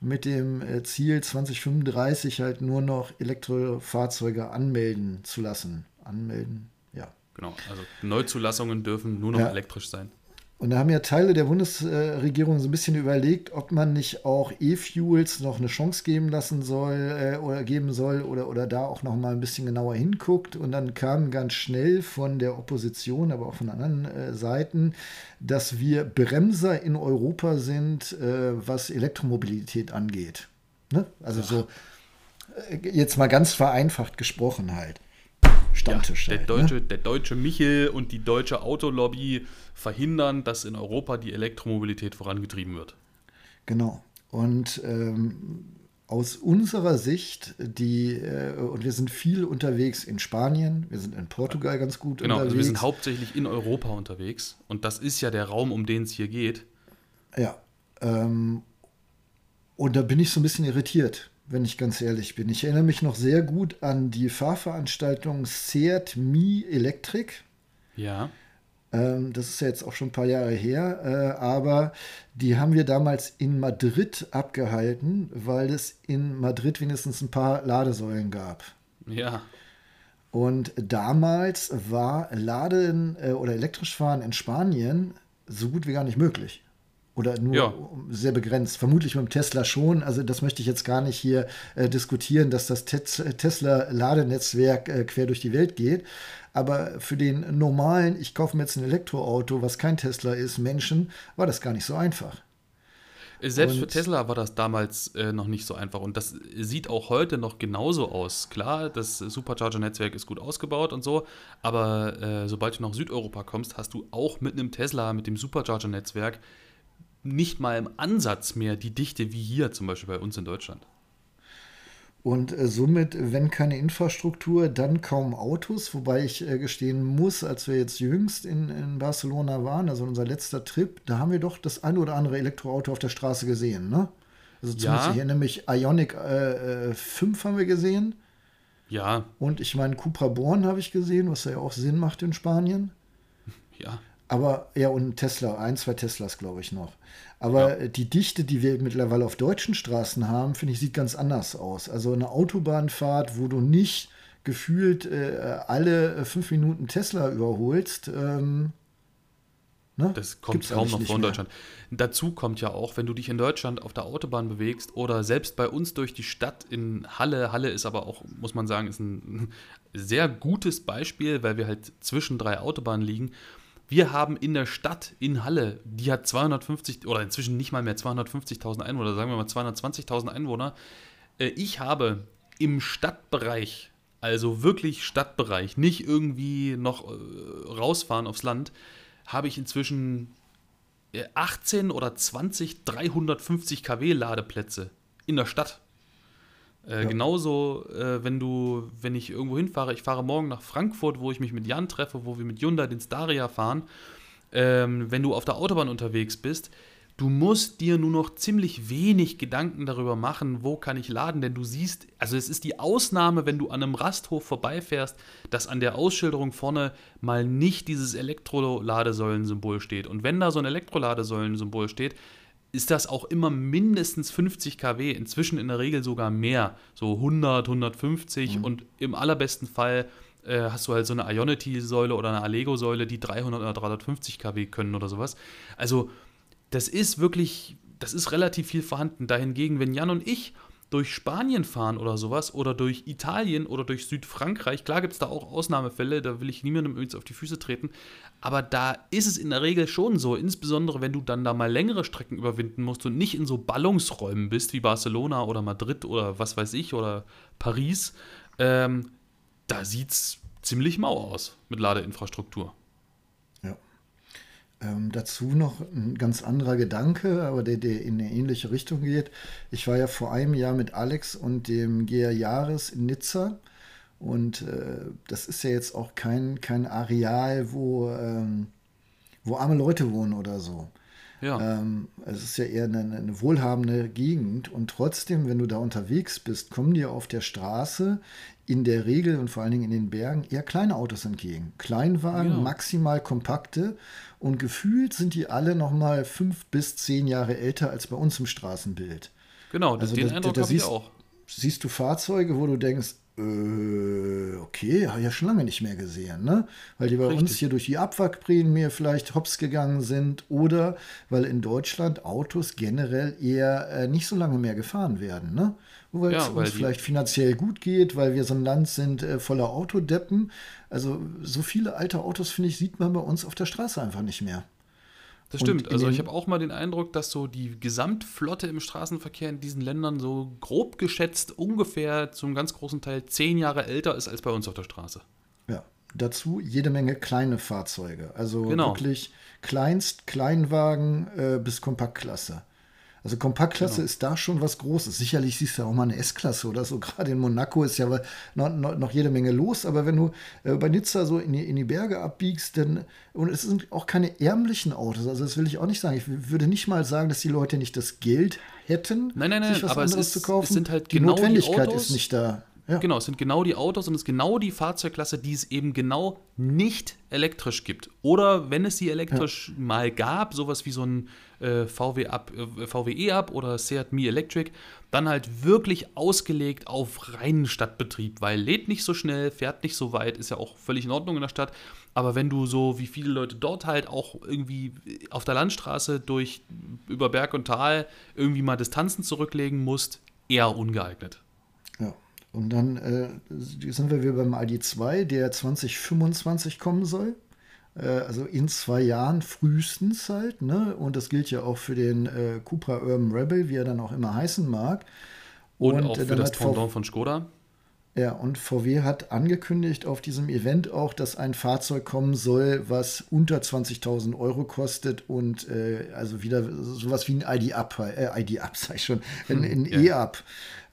mit dem äh, Ziel 2035 halt nur noch Elektrofahrzeuge anmelden zu lassen. Anmelden, ja, Genau, also Neuzulassungen dürfen nur noch ja. elektrisch sein. Und da haben ja Teile der Bundesregierung so ein bisschen überlegt, ob man nicht auch E-Fuels noch eine Chance geben lassen soll äh, oder geben soll oder, oder da auch noch mal ein bisschen genauer hinguckt. Und dann kam ganz schnell von der Opposition, aber auch von anderen äh, Seiten, dass wir Bremser in Europa sind, äh, was Elektromobilität angeht. Ne? Also Ach. so äh, jetzt mal ganz vereinfacht gesprochen halt. Stammtisch. Ja, der, halt, deutsche, ne? der deutsche Michel und die deutsche Autolobby verhindern, dass in Europa die Elektromobilität vorangetrieben wird. Genau. Und ähm, aus unserer Sicht, die, äh, und wir sind viel unterwegs in Spanien, wir sind in Portugal ganz gut genau, unterwegs. Genau, also wir sind hauptsächlich in Europa unterwegs und das ist ja der Raum, um den es hier geht. Ja. Ähm, und da bin ich so ein bisschen irritiert wenn ich ganz ehrlich bin. Ich erinnere mich noch sehr gut an die Fahrveranstaltung Seat Mi Electric. Ja. Ähm, das ist ja jetzt auch schon ein paar Jahre her, äh, aber die haben wir damals in Madrid abgehalten, weil es in Madrid wenigstens ein paar Ladesäulen gab. Ja. Und damals war Laden äh, oder elektrisch fahren in Spanien so gut wie gar nicht möglich. Oder nur ja. sehr begrenzt. Vermutlich mit dem Tesla schon. Also das möchte ich jetzt gar nicht hier äh, diskutieren, dass das Tesla-Ladenetzwerk äh, quer durch die Welt geht. Aber für den normalen, ich kaufe mir jetzt ein Elektroauto, was kein Tesla ist, Menschen, war das gar nicht so einfach. Selbst und für Tesla war das damals äh, noch nicht so einfach und das sieht auch heute noch genauso aus. Klar, das Supercharger-Netzwerk ist gut ausgebaut und so, aber äh, sobald du nach Südeuropa kommst, hast du auch mit einem Tesla, mit dem Supercharger-Netzwerk nicht mal im Ansatz mehr die Dichte wie hier zum Beispiel bei uns in Deutschland. Und äh, somit, wenn keine Infrastruktur, dann kaum Autos. Wobei ich äh, gestehen muss, als wir jetzt jüngst in, in, Barcelona waren, also unser letzter Trip, da haben wir doch das ein oder andere Elektroauto auf der Straße gesehen, ne? Also zumindest ja. hier nämlich Ionic äh, 5 äh, haben wir gesehen. Ja. Und ich meine, Cupra Born habe ich gesehen, was ja auch Sinn macht in Spanien. Ja. Aber ja, und Tesla, ein, zwei Teslas, glaube ich, noch. Aber ja. die Dichte, die wir mittlerweile auf deutschen Straßen haben, finde ich, sieht ganz anders aus. Also eine Autobahnfahrt, wo du nicht gefühlt äh, alle fünf Minuten Tesla überholst. Ähm, ne? Das kommt Gibt's kaum noch vor in Deutschland. Dazu kommt ja auch, wenn du dich in Deutschland auf der Autobahn bewegst oder selbst bei uns durch die Stadt in Halle. Halle ist aber auch, muss man sagen, ist ein [laughs] sehr gutes Beispiel, weil wir halt zwischen drei Autobahnen liegen wir haben in der Stadt in Halle, die hat 250 oder inzwischen nicht mal mehr 250.000 Einwohner, sagen wir mal 220.000 Einwohner. Äh, ich habe im Stadtbereich, also wirklich Stadtbereich, nicht irgendwie noch äh, rausfahren aufs Land, habe ich inzwischen 18 äh, oder 20 350 kW Ladeplätze in der Stadt. Äh, ja. Genauso, äh, wenn du, wenn ich irgendwo hinfahre, ich fahre morgen nach Frankfurt, wo ich mich mit Jan treffe, wo wir mit Hyundai den Staria fahren. Ähm, wenn du auf der Autobahn unterwegs bist, du musst dir nur noch ziemlich wenig Gedanken darüber machen, wo kann ich laden, denn du siehst, also es ist die Ausnahme, wenn du an einem Rasthof vorbeifährst, dass an der Ausschilderung vorne mal nicht dieses Elektroladesäulen-Symbol steht. Und wenn da so ein Elektroladesäulen-Symbol steht, ist das auch immer mindestens 50 kW, inzwischen in der Regel sogar mehr, so 100, 150 mhm. und im allerbesten Fall äh, hast du halt so eine Ionity-Säule oder eine Allego-Säule, die 300 oder 350 kW können oder sowas. Also das ist wirklich, das ist relativ viel vorhanden. Dahingegen, wenn Jan und ich durch Spanien fahren oder sowas oder durch Italien oder durch Südfrankreich. Klar gibt es da auch Ausnahmefälle, da will ich niemandem übrigens auf die Füße treten, aber da ist es in der Regel schon so, insbesondere wenn du dann da mal längere Strecken überwinden musst und nicht in so Ballungsräumen bist wie Barcelona oder Madrid oder was weiß ich oder Paris, ähm, da sieht es ziemlich mau aus mit Ladeinfrastruktur. Ähm, dazu noch ein ganz anderer Gedanke, aber der, der, in eine ähnliche Richtung geht. Ich war ja vor einem Jahr mit Alex und dem Gea Jahres in Nizza. Und äh, das ist ja jetzt auch kein, kein Areal, wo, ähm, wo arme Leute wohnen oder so. Ja. Ähm, es ist ja eher eine, eine, wohlhabende Gegend und trotzdem, wenn du da unterwegs bist, kommen dir auf der Straße in der Regel und vor allen Dingen in den Bergen eher kleine Autos entgegen. Kleinwagen, ja. maximal kompakte und gefühlt sind die alle nochmal fünf bis zehn Jahre älter als bei uns im Straßenbild. Genau, also den da, Eindruck habe ich auch. Siehst du Fahrzeuge, wo du denkst, äh, okay, habe ich ja schon lange nicht mehr gesehen, ne? Weil die bei Richtig. uns hier durch die Abwrackprämie vielleicht hops gegangen sind oder weil in Deutschland Autos generell eher äh, nicht so lange mehr gefahren werden, ne? Weil ja, es uns vielleicht finanziell gut geht, weil wir so ein Land sind äh, voller Autodeppen. Also so viele alte Autos, finde ich, sieht man bei uns auf der Straße einfach nicht mehr. Das stimmt. Also ich habe auch mal den Eindruck, dass so die Gesamtflotte im Straßenverkehr in diesen Ländern so grob geschätzt ungefähr zum ganz großen Teil zehn Jahre älter ist als bei uns auf der Straße. Ja, dazu jede Menge kleine Fahrzeuge. Also genau. wirklich Kleinst, Kleinwagen äh, bis Kompaktklasse. Also Kompaktklasse genau. ist da schon was Großes. Sicherlich siehst du auch mal eine S-Klasse oder so. [laughs] Gerade in Monaco ist ja noch, noch, noch, jede Menge los. Aber wenn du äh, bei Nizza so in die, in die Berge abbiegst, dann, und es sind auch keine ärmlichen Autos. Also das will ich auch nicht sagen. Ich würde nicht mal sagen, dass die Leute nicht das Geld hätten, nein, nein, nein, sich was aber anderes ist, zu kaufen. Es sind halt die genau Notwendigkeit die ist nicht da. Ja. Genau, es sind genau die Autos und es ist genau die Fahrzeugklasse, die es eben genau nicht elektrisch gibt. Oder wenn es sie elektrisch ja. mal gab, sowas wie so ein äh, VW Up, äh, VWE Up oder Seat Mi Electric, dann halt wirklich ausgelegt auf reinen Stadtbetrieb, weil lädt nicht so schnell, fährt nicht so weit, ist ja auch völlig in Ordnung in der Stadt. Aber wenn du so wie viele Leute dort halt auch irgendwie auf der Landstraße durch über Berg und Tal irgendwie mal Distanzen zurücklegen musst, eher ungeeignet. Ja. Und dann äh, sind wir wieder beim ID2, der 2025 kommen soll. Äh, also in zwei Jahren frühestens halt. Ne? Und das gilt ja auch für den äh, Cupra Urban Rebel, wie er dann auch immer heißen mag. Und, und auch für das Pendant von Skoda. Ja, und VW hat angekündigt auf diesem Event auch, dass ein Fahrzeug kommen soll, was unter 20.000 Euro kostet und äh, also wieder sowas wie ein ID-Up, äh, ID-Up, [laughs] sag ich schon, ein, ein hm, E-Up,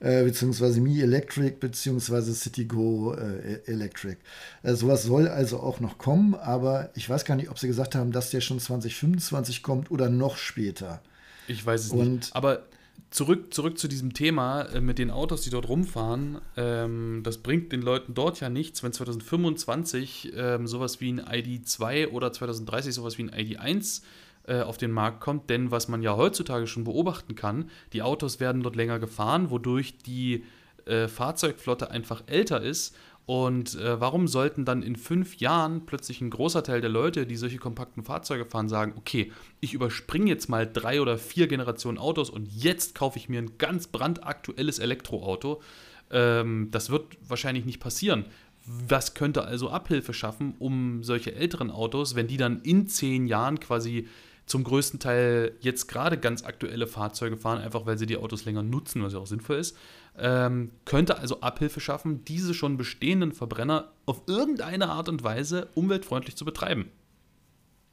äh, beziehungsweise Mi Electric, beziehungsweise Citigo äh, Electric. Äh, sowas soll also auch noch kommen, aber ich weiß gar nicht, ob sie gesagt haben, dass der schon 2025 kommt oder noch später. Ich weiß es und nicht. Aber zurück, zurück zu diesem Thema äh, mit den Autos, die dort rumfahren. Ähm, das bringt den Leuten dort ja nichts, wenn 2025 ähm, sowas wie ein ID2 oder 2030 sowas wie ein ID1 äh, auf den Markt kommt. Denn was man ja heutzutage schon beobachten kann, die Autos werden dort länger gefahren, wodurch die äh, Fahrzeugflotte einfach älter ist und äh, warum sollten dann in fünf Jahren plötzlich ein großer Teil der Leute, die solche kompakten Fahrzeuge fahren, sagen, okay, ich überspringe jetzt mal drei oder vier Generationen Autos und jetzt kaufe ich mir ein ganz brandaktuelles Elektroauto. Ähm, das wird wahrscheinlich nicht passieren. Was könnte also Abhilfe schaffen, um solche älteren Autos, wenn die dann in zehn Jahren quasi zum größten Teil jetzt gerade ganz aktuelle Fahrzeuge fahren, einfach weil sie die Autos länger nutzen, was ja auch sinnvoll ist, ähm, könnte also Abhilfe schaffen, diese schon bestehenden Verbrenner auf irgendeine Art und Weise umweltfreundlich zu betreiben.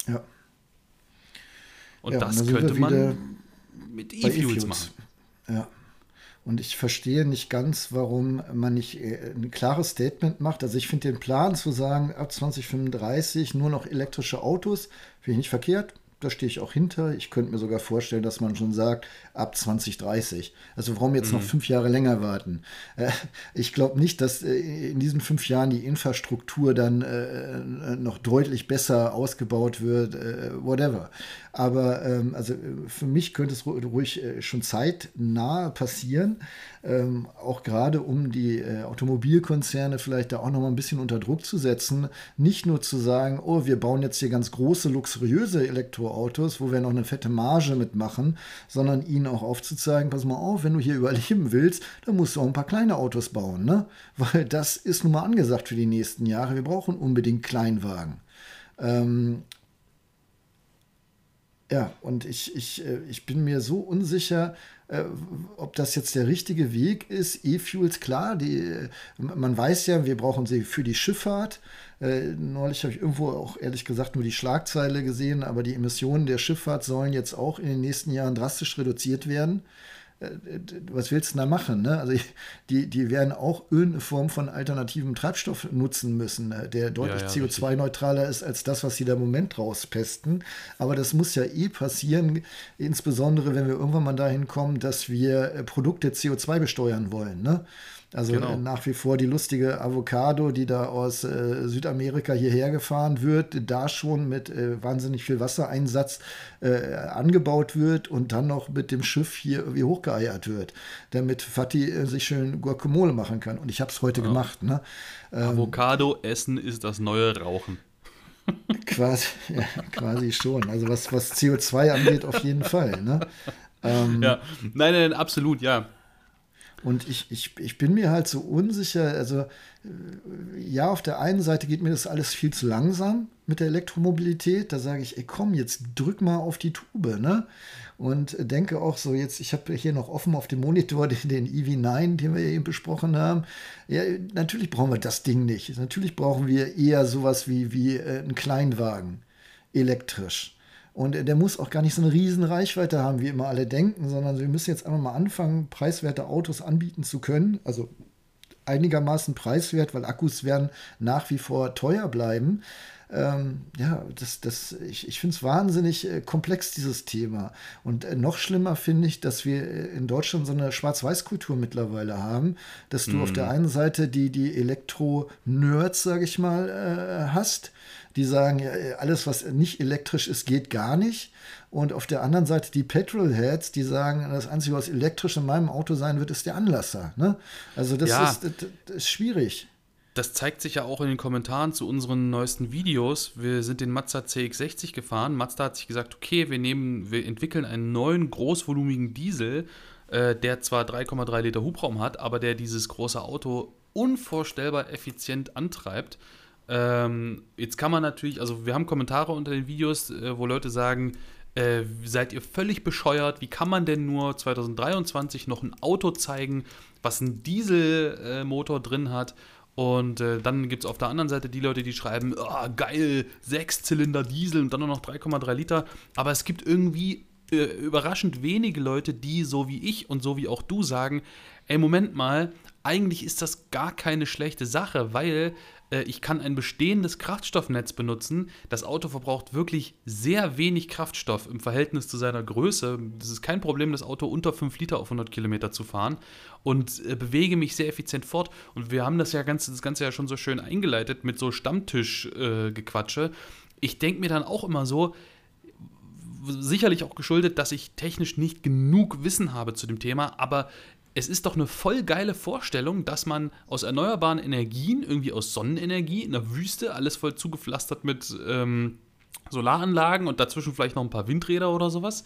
Ja. Und ja, das und könnte man mit E-Fuels e machen. Ja. Und ich verstehe nicht ganz, warum man nicht äh, ein klares Statement macht. Also ich finde den Plan zu sagen, ab 2035 nur noch elektrische Autos, finde ich nicht verkehrt da stehe ich auch hinter. Ich könnte mir sogar vorstellen, dass man schon sagt, ab 2030. Also warum jetzt mhm. noch fünf Jahre länger warten? Äh, ich glaube nicht, dass äh, in diesen fünf Jahren die Infrastruktur dann äh, noch deutlich besser ausgebaut wird, äh, whatever. Aber ähm, also für mich könnte es ruhig schon zeitnah passieren, ähm, auch gerade um die Automobilkonzerne vielleicht da auch noch mal ein bisschen unter Druck zu setzen. Nicht nur zu sagen, oh, wir bauen jetzt hier ganz große, luxuriöse Elektroautos, wo wir noch eine fette Marge mitmachen, sondern ihnen auch aufzuzeigen, pass mal auf, wenn du hier überleben [laughs] willst, dann musst du auch ein paar kleine Autos bauen, ne? [laughs] Weil das ist nun mal angesagt für die nächsten Jahre. Wir brauchen unbedingt Kleinwagen. Ähm, ja, und ich, ich, äh, ich bin mir so unsicher, äh, ob das jetzt der richtige Weg ist. E-Fuels, klar, die, äh, man weiß ja, wir brauchen sie für die Schifffahrt. Neulich habe ich irgendwo auch ehrlich gesagt nur die Schlagzeile gesehen, aber die Emissionen der Schifffahrt sollen jetzt auch in den nächsten Jahren drastisch reduziert werden. Äh, was willst du da machen? Ne? Also [laughs] die, die werden auch irgendeine Form von alternativem Treibstoff nutzen müssen, ne? der deutlich ja, ja, CO2-neutraler ist als das, was sie da im Moment rauspesten. Aber das muss ja eh passieren, insbesondere wenn wir irgendwann mal dahin kommen, dass wir äh, Produkte CO2 besteuern wollen. Ne? Also genau. nach wie vor die lustige Avocado, die da aus äh, Südamerika hierher gefahren wird, da schon mit äh, wahnsinnig viel Wassereinsatz äh, angebaut wird und dann noch mit dem Schiff hier irgendwie hochgeeiert wird, damit Fatih äh, sich schön Guacamole machen kann. Und ich habe es heute ja. gemacht. Ne? Ähm, Avocado essen ist das neue Rauchen. [laughs] Quasi, ja, quasi schon. Also was, was CO2 angeht, auf jeden Fall. Ne? Ähm, ja, nein, nein, absolut, ja. Und ich, ich, ich bin mir halt so unsicher, also äh, ja, auf der einen Seite geht mir das alles viel zu langsam mit der Elektromobilität. Da sage ich, ey komm, jetzt drück mal auf die Tube, ne? Und denke auch so, jetzt, ich habe hier noch offen auf dem Monitor [laughs] den, den EV9, den wir eben besprochen haben. Ja, natürlich brauchen wir das Ding nicht. Natürlich brauchen wir eher sowas wie, wie äh, einen Kleinwagen, elektrisch. Und der muss auch gar nicht so eine riesen Reichweite haben, wie immer alle denken, sondern wir müssen jetzt einfach mal anfangen, preiswerte Autos anbieten zu können. Also einigermaßen preiswert, weil Akkus werden nach wie vor teuer bleiben. Ähm, ja, das, das, ich, ich finde es wahnsinnig äh, komplex, dieses Thema. Und äh, noch schlimmer finde ich, dass wir äh, in Deutschland so eine Schwarz-Weiß-Kultur mittlerweile haben, dass du mm. auf der einen Seite die, die Elektro-Nerds, sage ich mal, äh, hast, die sagen, ja, alles, was nicht elektrisch ist, geht gar nicht. Und auf der anderen Seite die Petrolheads, die sagen, das Einzige, was elektrisch in meinem Auto sein wird, ist der Anlasser. Ne? Also das, ja. ist, das ist schwierig. Das zeigt sich ja auch in den Kommentaren zu unseren neuesten Videos. Wir sind den Mazda CX60 gefahren. Mazda hat sich gesagt, okay, wir nehmen, wir entwickeln einen neuen großvolumigen Diesel, äh, der zwar 3,3 Liter Hubraum hat, aber der dieses große Auto unvorstellbar effizient antreibt. Ähm, jetzt kann man natürlich, also wir haben Kommentare unter den Videos, äh, wo Leute sagen, äh, seid ihr völlig bescheuert? Wie kann man denn nur 2023 noch ein Auto zeigen, was einen Dieselmotor äh, drin hat? Und äh, dann gibt es auf der anderen Seite die Leute, die schreiben, oh, geil, Sechszylinder Diesel und dann nur noch 3,3 Liter. Aber es gibt irgendwie äh, überraschend wenige Leute, die so wie ich und so wie auch du sagen, ey, Moment mal, eigentlich ist das gar keine schlechte Sache, weil ich kann ein bestehendes Kraftstoffnetz benutzen. Das Auto verbraucht wirklich sehr wenig Kraftstoff im Verhältnis zu seiner Größe. Es ist kein Problem, das Auto unter 5 Liter auf 100 Kilometer zu fahren und äh, bewege mich sehr effizient fort. Und wir haben das ja ganz, das Ganze ja schon so schön eingeleitet mit so Stammtischgequatsche. Äh, ich denke mir dann auch immer so, sicherlich auch geschuldet, dass ich technisch nicht genug Wissen habe zu dem Thema, aber es ist doch eine voll geile Vorstellung, dass man aus erneuerbaren Energien, irgendwie aus Sonnenenergie in der Wüste, alles voll zugepflastert mit ähm, Solaranlagen und dazwischen vielleicht noch ein paar Windräder oder sowas,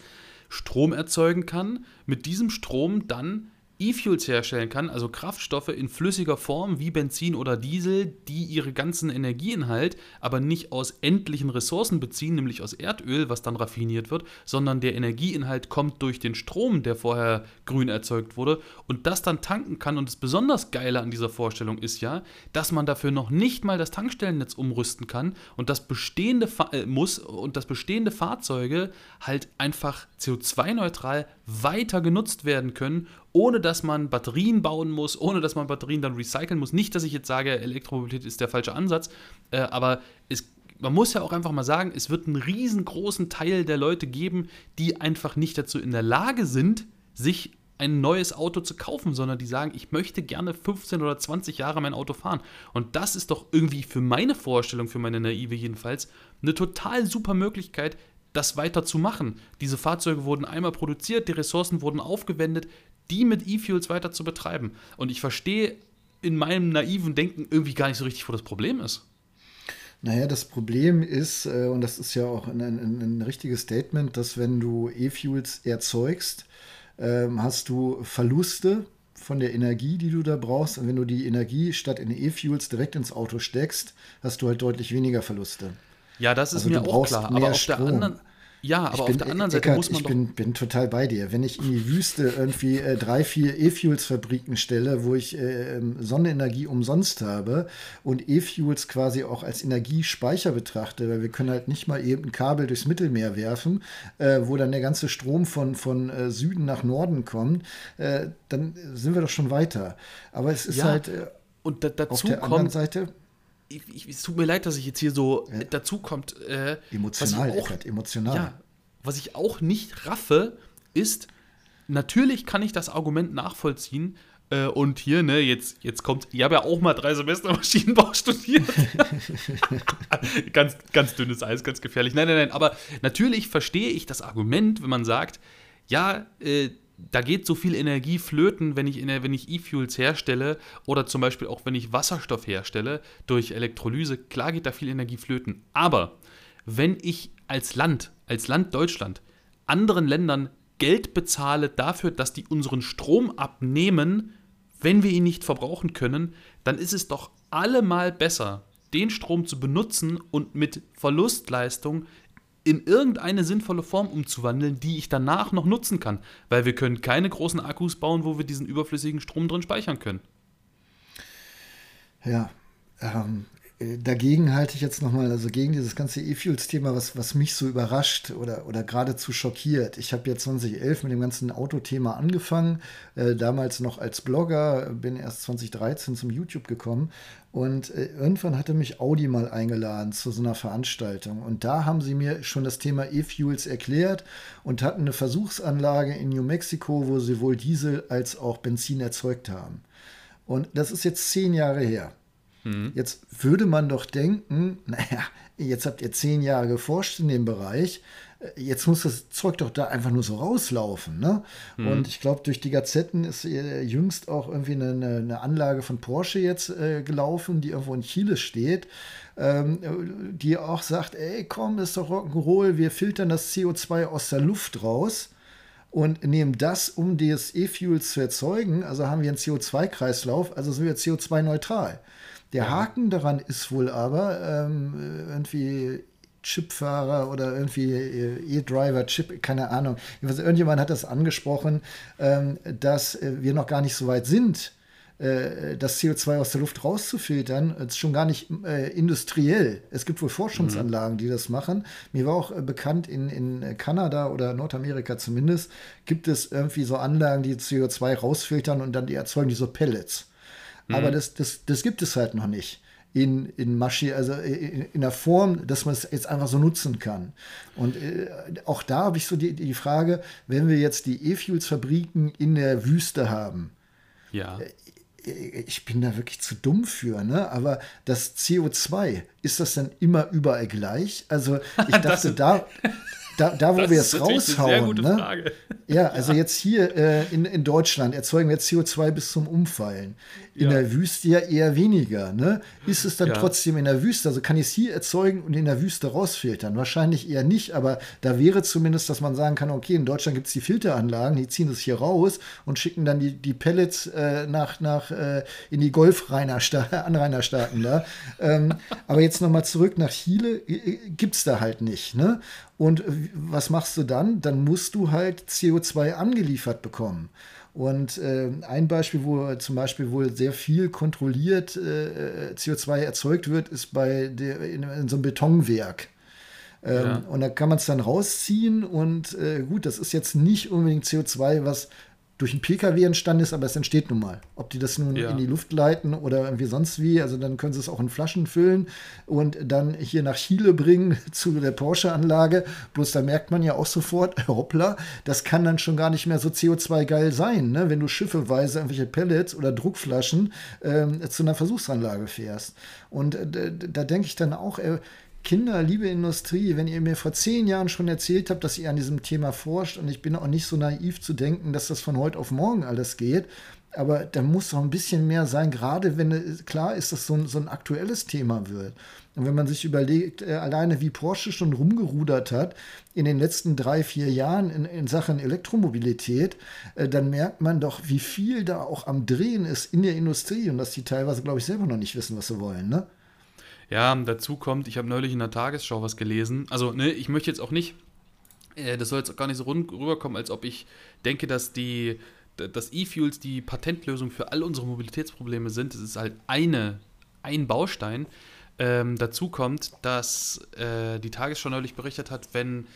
Strom erzeugen kann, mit diesem Strom dann E-Fuels herstellen kann, also Kraftstoffe in flüssiger Form wie Benzin oder Diesel, die ihre ganzen Energieinhalt aber nicht aus endlichen Ressourcen beziehen, nämlich aus Erdöl, was dann raffiniert wird, sondern der Energieinhalt kommt durch den Strom, der vorher grün erzeugt wurde und das dann tanken kann. Und das besonders Geile an dieser Vorstellung ist ja, dass man dafür noch nicht mal das Tankstellennetz umrüsten kann und das bestehende Fa äh, muss und das bestehende Fahrzeuge halt einfach CO2-neutral weiter genutzt werden können ohne dass man Batterien bauen muss, ohne dass man Batterien dann recyceln muss. Nicht, dass ich jetzt sage, Elektromobilität ist der falsche Ansatz, äh, aber es, man muss ja auch einfach mal sagen, es wird einen riesengroßen Teil der Leute geben, die einfach nicht dazu in der Lage sind, sich ein neues Auto zu kaufen, sondern die sagen, ich möchte gerne 15 oder 20 Jahre mein Auto fahren. Und das ist doch irgendwie für meine Vorstellung, für meine Naive jedenfalls, eine total super Möglichkeit, das weiter zu machen. Diese Fahrzeuge wurden einmal produziert, die Ressourcen wurden aufgewendet, die mit E-Fuels weiter zu betreiben. Und ich verstehe in meinem naiven Denken irgendwie gar nicht so richtig, wo das Problem ist. Naja, das Problem ist, äh, und das ist ja auch ein, ein, ein richtiges Statement, dass wenn du E-Fuels erzeugst, ähm, hast du Verluste von der Energie, die du da brauchst. Und wenn du die Energie statt in E-Fuels direkt ins Auto steckst, hast du halt deutlich weniger Verluste. Ja, das ist also mir auch klar. Aber auf Strom. der anderen ja, aber bin, auf der anderen Seite Eckart, muss man ich bin, bin total bei dir. Wenn ich in die Wüste irgendwie äh, drei, vier E-Fuels-Fabriken stelle, wo ich äh, ähm, Sonnenenergie umsonst habe und E-Fuels quasi auch als Energiespeicher betrachte, weil wir können halt nicht mal eben ein Kabel durchs Mittelmeer werfen, äh, wo dann der ganze Strom von, von äh, Süden nach Norden kommt, äh, dann sind wir doch schon weiter. Aber es ist ja, halt äh, und da, dazu auf der kommt, anderen Seite ich, ich, es tut mir leid, dass ich jetzt hier so ja. dazu kommt. Äh, emotional, auch, Eckert, emotional. Ja, was ich auch nicht raffe, ist, natürlich kann ich das Argument nachvollziehen, Äh, und hier, ne, jetzt, jetzt kommt, ich habe ja auch mal drei Semester Maschinenbau [laughs] studiert. [laughs] ganz, ganz dünnes Eis, ganz gefährlich. Nein, nein, nein, aber natürlich verstehe ich das Argument, wenn man sagt, ja, äh, da geht so viel Energie flöten, wenn ich, wenn ich E-Fuels herstelle oder zum Beispiel auch wenn ich Wasserstoff herstelle durch Elektrolyse. Klar geht da viel Energie flöten. Aber wenn ich als Land, als Land Deutschland, anderen Ländern Geld bezahle dafür, dass die unseren Strom abnehmen, wenn wir ihn nicht verbrauchen können, dann ist es doch allemal besser, den Strom zu benutzen und mit Verlustleistung in irgendeine sinnvolle Form umzuwandeln, die ich danach noch nutzen kann. Weil wir können keine großen Akkus bauen, wo wir diesen überflüssigen Strom drin speichern können. Ja, ähm, äh, dagegen halte ich jetzt nochmal, also gegen dieses ganze E-Fuels-Thema, was, was mich so überrascht oder, oder geradezu schockiert. Ich habe ja 2011 mit dem ganzen Autothema angefangen, äh, damals noch als Blogger, bin erst 2013 zum YouTube gekommen und äh, irgendwann hatte mich Audi mal eingeladen zu so einer Veranstaltung und da haben sie mir schon das Thema E-Fuels erklärt und hatten eine Versuchsanlage in New Mexico, wo sie wohl Diesel als auch Benzin erzeugt haben. Und das ist jetzt zehn Jahre her. Mhm. Jetzt würde man doch denken, [laughs] naja, jetzt habt ihr zehn Jahre geforscht in dem Bereich, äh, jetzt muss das Zeug doch da einfach nur so rauslaufen. Ne? Mhm. Und ich glaube, durch die Gazetten ist äh, jüngst auch irgendwie eine, eine, Anlage von Porsche jetzt äh, gelaufen, die irgendwo in Chile steht, ähm, die auch sagt, ey, komm, das ist doch Rock'n'Roll, wir filtern das CO2 aus der Luft raus und nehmen das, um das E-Fuel zu erzeugen. Also haben wir einen CO2-Kreislauf, also sind wir CO2-neutral. Der. Haken daran ist wohl aber ähm, irgendwie Chipfahrer oder irgendwie äh, E-Driver, Chip, keine Ahnung. Irgendjemand hat das angesprochen, ähm, dass äh, wir noch gar nicht so weit sind, äh, das CO2 aus der Luft rauszufiltern. Das ist schon gar nicht industriell. Es gibt wohl Forschungsanlagen, die das machen. Mir war auch bekannt, in, in Kanada oder Nordamerika zumindest, gibt es irgendwie so Anlagen, die CO2 rausfiltern und dann die erzeugen die so Pellets. Aber mhm. das, das, das gibt es halt noch nicht in, in Maschi, also in, in der Form, dass man es jetzt einfach so nutzen kann. Und äh, auch da habe ich so die, die Frage, wenn wir jetzt die E-Fuels-Fabriken in der Wüste haben, ja. Äh, ich bin da wirklich zu dumm für, ne? Aber das CO2, ist das dann immer überall gleich? Also ich [laughs] dachte, da, [laughs] da, da wo das wir es raushauen. Ne? [laughs] Ja, also ja. jetzt hier äh, in, in Deutschland erzeugen wir CO2 bis zum Umfallen. In ja. der Wüste ja eher weniger. Ne? Ist es dann ja. trotzdem in der Wüste? Also kann ich es hier erzeugen und in der Wüste rausfiltern? Wahrscheinlich eher nicht, aber da wäre zumindest, dass man sagen kann, okay, in Deutschland gibt es die Filteranlagen, die ziehen es hier raus und schicken dann die, die Pellets äh, nach, nach äh, in die Golfanrainerstaaten [laughs] da. ähm, aber jetzt nochmal zurück nach Chile, gibt es da halt nicht. Ne? Und was machst du dann? Dann musst du halt CO2 angeliefert bekommen. Und äh, ein Beispiel, wo zum Beispiel wohl sehr viel kontrolliert äh, CO2 erzeugt wird, ist bei der, in, in so einem Betonwerk. Ähm, ja. Und da kann man es dann rausziehen und äh, gut, das ist jetzt nicht unbedingt CO2, was durch einen Pkw entstanden ist, aber es entsteht nun mal. Ob die das nun ja. in die Luft leiten oder irgendwie sonst wie, also dann können sie es auch in Flaschen füllen und dann hier nach Chile bringen [laughs] zu der Porsche-Anlage. Bloß da merkt man ja auch sofort, [laughs] hoppla, das kann dann schon gar nicht mehr so CO2-geil sein, ne? wenn du schiffeweise irgendwelche Pellets oder Druckflaschen ähm, zu einer Versuchsanlage fährst. Und äh, da denke ich dann auch, äh, Kinder, liebe Industrie, wenn ihr mir vor zehn Jahren schon erzählt habt, dass ihr an diesem Thema forscht, und ich bin auch nicht so naiv zu denken, dass das von heute auf morgen alles geht, aber da muss doch ein bisschen mehr sein, gerade wenn klar ist, dass so ein, so ein aktuelles Thema wird. Und wenn man sich überlegt, äh, alleine wie Porsche schon rumgerudert hat in den letzten drei, vier Jahren in, in Sachen Elektromobilität, äh, dann merkt man doch, wie viel da auch am Drehen ist in der Industrie und dass die teilweise, glaube ich, selber noch nicht wissen, was sie wollen. Ne? Ja, dazu kommt, ich habe neulich in der Tagesschau was gelesen. Also, ne, ich möchte jetzt auch nicht, äh, das soll jetzt auch gar nicht so rüberkommen, als ob ich denke, dass die, dass E-Fuels die Patentlösung für all unsere Mobilitätsprobleme sind. Das ist halt eine, ein Baustein. Ähm, dazu kommt, dass äh, die Tagesschau neulich berichtet hat, wenn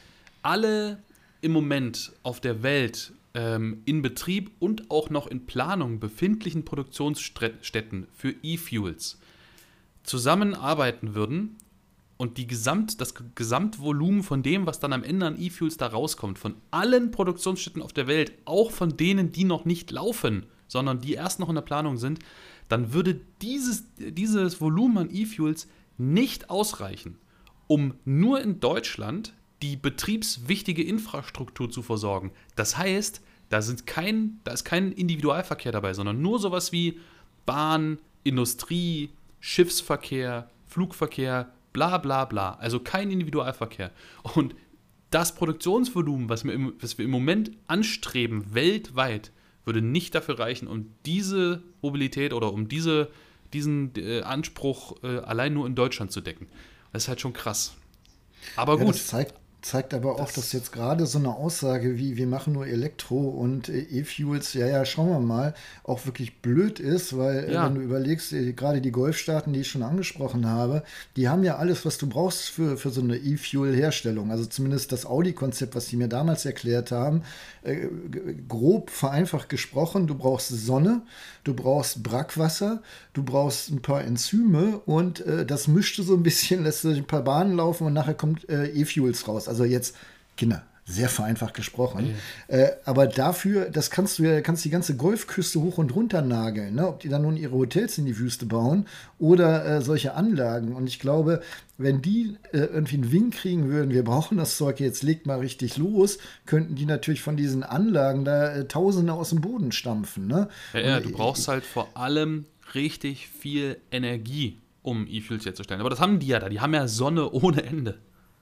alle im Moment auf der Welt ähm, in Betrieb und auch noch in Planung befindlichen Produktionsstätten für E-Fuels zusammenarbeiten würden und die Gesamt, das Gesamtvolumen von dem, was dann am Ende an E-Fuels da rauskommt, von allen Produktionsstätten auf der Welt, auch von denen, die noch nicht laufen, sondern die erst noch in der Planung sind, dann würde dieses, dieses Volumen an E-Fuels nicht ausreichen, um nur in Deutschland die betriebswichtige Infrastruktur zu versorgen. Das heißt, da, sind kein, da ist kein Individualverkehr dabei, sondern nur sowas wie Bahn, Industrie, Schiffsverkehr, Flugverkehr, bla bla bla. Also kein Individualverkehr. Und das Produktionsvolumen, was wir, im, was wir im Moment anstreben, weltweit, würde nicht dafür reichen, um diese Mobilität oder um diese, diesen äh, Anspruch äh, allein nur in Deutschland zu decken. Das ist halt schon krass. Aber ja, gut. Das zeigt, Zeigt aber auch, das dass jetzt gerade so eine Aussage wie wir machen nur Elektro und äh, E-Fuels, ja, ja, schauen wir mal, auch wirklich blöd ist, weil äh, ja. wenn du überlegst, äh, gerade die Golfstaaten, die ich schon angesprochen habe, die haben ja alles, was du brauchst für, für so eine E-Fuel-Herstellung. Also zumindest das Audi-Konzept, was sie mir damals erklärt haben, äh, grob vereinfacht gesprochen, du brauchst Sonne, du brauchst Brackwasser, du brauchst ein paar Enzyme und äh, das mischt du so ein bisschen, lässt du ein paar Bahnen laufen und nachher kommt äh, E-Fuels raus. Also jetzt, Kinder, sehr vereinfacht gesprochen. Ja. Äh, aber dafür, das kannst du ja, kannst die ganze Golfküste hoch und runter nageln, ne? ob die dann nun ihre Hotels in die Wüste bauen oder äh, solche Anlagen. Und ich glaube, wenn die äh, irgendwie einen Wink kriegen würden, wir brauchen das Zeug jetzt, legt mal richtig los, könnten die natürlich von diesen Anlagen da äh, Tausende aus dem Boden stampfen. Ne? Ja, ja du brauchst halt vor allem richtig viel Energie, um E-Fuels herzustellen. Aber das haben die ja da, die haben ja Sonne ohne Ende.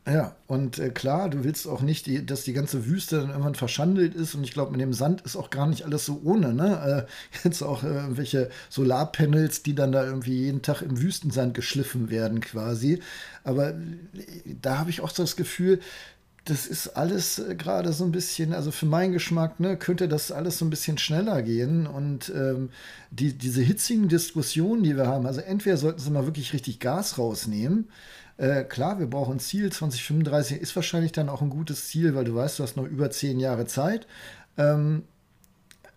Ja, und äh, klar, du willst auch nicht, die, dass die ganze Wüste dann irgendwann verschandelt ist. Und ich glaube, mit dem Sand ist auch gar nicht alles so ohne. Ne? Äh, [laughs] jetzt auch äh, irgendwelche Solarpanels, die dann da irgendwie jeden Tag im Wüstensand geschliffen werden, quasi. Aber äh, da habe ich auch das Gefühl, das ist alles äh, gerade so ein bisschen, also für meinen Geschmack, ne, könnte das alles so ein bisschen schneller gehen. Und ähm, die, diese hitzigen Diskussionen, die wir haben, also entweder sollten sie mal wirklich richtig Gas rausnehmen äh, klar, wir brauchen ein Ziel. 2035 ist wahrscheinlich dann auch ein gutes Ziel, weil du weißt, du hast noch über zehn Jahre Zeit. Ähm,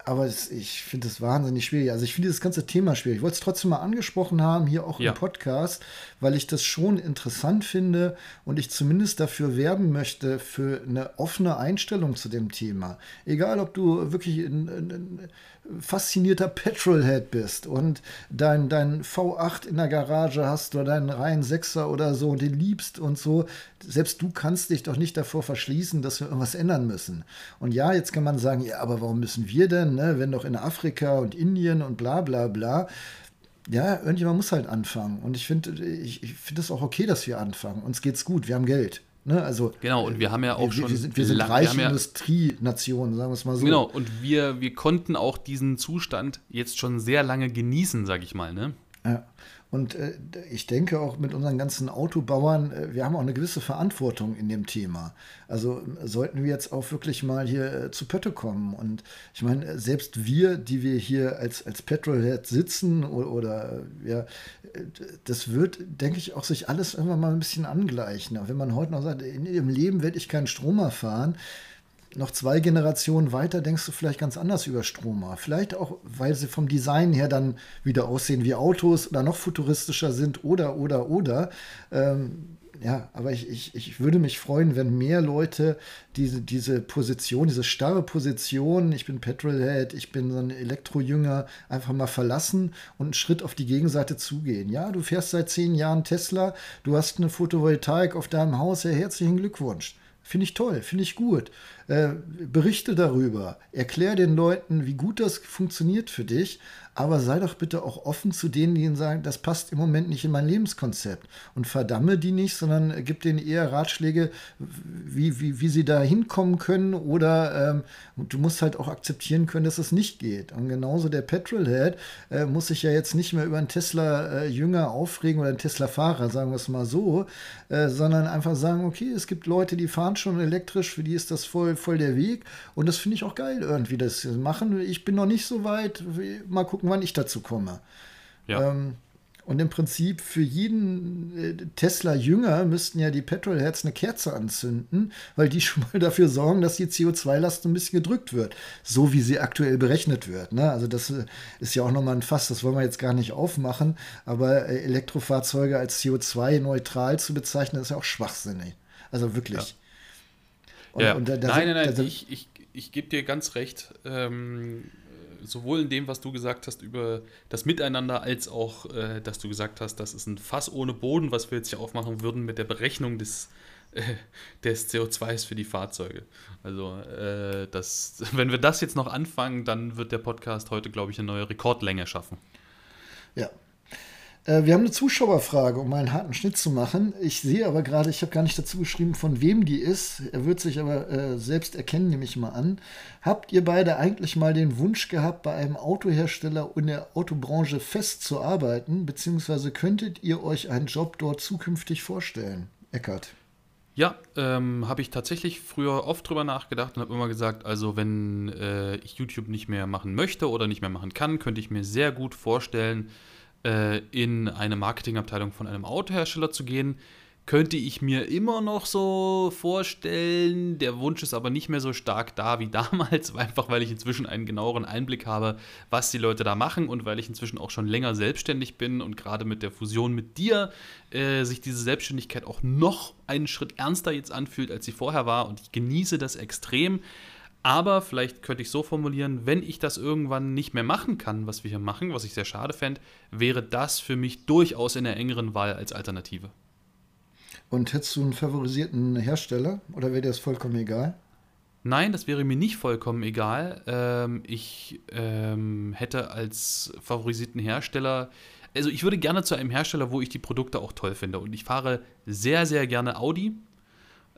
aber es, ich finde es wahnsinnig schwierig. Also ich finde das ganze Thema schwierig. Ich wollte es trotzdem mal angesprochen haben, hier auch ja. im Podcast, weil ich das schon interessant finde und ich zumindest dafür werben möchte, für eine offene Einstellung zu dem Thema. Egal, ob du wirklich ein, ein, faszinierter Petrolhead bist und dein, dein V8 in der Garage hast oder deinen Reihen 6er oder so und den liebst und so, selbst du kannst dich doch nicht davor verschließen, dass wir irgendwas ändern müssen. Und ja, jetzt kann man sagen, ja, aber warum müssen wir denn, ne? wenn doch in Afrika und Indien und bla bla bla. Ja, irgendjemand muss halt anfangen. Und ich finde ich, ich find es auch okay, dass wir anfangen. Uns geht's gut, wir haben Geld. Ne, also, genau, und wir haben ja auch wir, schon. Wir sind, wir sind reiche ja, Industrienationen, sagen wir es mal so. Genau, und wir, wir konnten auch diesen Zustand jetzt schon sehr lange genießen, sag ich mal. Ne? Ja. Und äh, ich denke auch mit unseren ganzen Autobauern, äh, wir haben auch eine gewisse Verantwortung in dem Thema. Also sollten wir jetzt auch wirklich mal hier äh, zu Pötte kommen. Und ich meine, selbst wir, die wir hier als, als Petrolhead sitzen oder, oder ja, äh, das wird, denke ich, auch sich alles irgendwann mal ein bisschen angleichen. Auch wenn man heute noch sagt, in ihrem Leben werde ich keinen Strom erfahren noch zwei Generationen weiter denkst du vielleicht ganz anders über Stromer. Vielleicht auch, weil sie vom Design her dann wieder aussehen wie Autos oder noch futuristischer sind oder, oder, oder. Ähm, ja, aber ich, ich, ich würde mich freuen, wenn mehr Leute diese, diese Position, diese starre Position, ich bin Petrolhead, ich bin so ein Elektrojünger, einfach mal verlassen und einen Schritt auf die Gegenseite zugehen. Ja, du fährst seit zehn Jahren Tesla, du hast eine Photovoltaik auf deinem Haus, ja, herzlichen Glückwunsch. Finde ich toll, finde ich gut. Äh, berichte darüber, erklär den Leuten, wie gut das funktioniert für dich aber sei doch bitte auch offen zu denen, die sagen, das passt im Moment nicht in mein Lebenskonzept. Und verdamme die nicht, sondern gib denen eher Ratschläge, wie, wie, wie sie da hinkommen können. Oder ähm, du musst halt auch akzeptieren können, dass es nicht geht. Und genauso der Petrolhead äh, muss sich ja jetzt nicht mehr über einen Tesla-Jünger äh, aufregen oder einen Tesla-Fahrer, sagen wir es mal so, äh, sondern einfach sagen, okay, es gibt Leute, die fahren schon elektrisch, für die ist das voll, voll der Weg. Und das finde ich auch geil irgendwie, das machen. Ich bin noch nicht so weit. Mal gucken, wann ich dazu komme. Ja. Ähm, und im Prinzip für jeden äh, Tesla-Jünger müssten ja die Petrolheads eine Kerze anzünden, weil die [laughs] schon mal dafür sorgen, dass die CO2-Last ein bisschen gedrückt wird, so wie sie aktuell berechnet wird. Ne? Also das äh, ist ja auch nochmal ein Fass, das wollen wir jetzt gar nicht aufmachen, aber äh, Elektrofahrzeuge als CO2-neutral zu bezeichnen, ist ja auch schwachsinnig. Also wirklich. Ja. Und, ja. Und da, da nein, nein, nein, ich, ich, ich gebe dir ganz recht. Ähm, sowohl in dem, was du gesagt hast über das Miteinander, als auch, äh, dass du gesagt hast, das ist ein Fass ohne Boden, was wir jetzt hier aufmachen würden mit der Berechnung des, äh, des CO2s für die Fahrzeuge. Also, äh, das, [laughs] wenn wir das jetzt noch anfangen, dann wird der Podcast heute, glaube ich, eine neue Rekordlänge schaffen. Ja, äh, wir haben eine Zuschauerfrage, um mal einen harten Schnitt zu machen. Ich sehe aber gerade, ich habe gar nicht dazu geschrieben, von wem die ist. Er wird sich aber äh, selbst erkennen, nehme ich mal an. Habt ihr beide eigentlich mal den Wunsch gehabt, bei einem Autohersteller in der Autobranche festzuarbeiten? Beziehungsweise könntet ihr euch einen Job dort zukünftig vorstellen? Eckart. Ja, ähm, habe ich tatsächlich früher oft drüber nachgedacht und habe immer gesagt, also wenn äh, ich YouTube nicht mehr machen möchte oder nicht mehr machen kann, könnte ich mir sehr gut vorstellen, äh, in eine Marketingabteilung von einem Autohersteller zu gehen, könnte ich mir immer noch so vorstellen. Der Wunsch ist aber nicht mehr so stark da wie [laughs] damals, einfach weil ich inzwischen einen genaueren Einblick habe, was die Leute da machen und weil ich inzwischen auch schon länger selbstständig bin und gerade mit der Fusion mit dir äh, sich diese Selbstständigkeit auch noch einen Schritt ernster jetzt anfühlt, als sie vorher war und ich genieße das extrem. Aber vielleicht könnte ich so formulieren, wenn ich das irgendwann nicht mehr machen kann, was wir hier machen, was ich sehr schade fände, wäre das für mich durchaus in der engeren Wahl als Alternative. Und hättest du einen favorisierten Hersteller oder wäre dir das vollkommen egal? Nein, das wäre mir nicht vollkommen egal. Ähm, ich ähm, hätte als favorisierten Hersteller, also ich würde gerne zu einem Hersteller, wo ich die Produkte auch toll finde. Und ich fahre sehr, sehr gerne Audi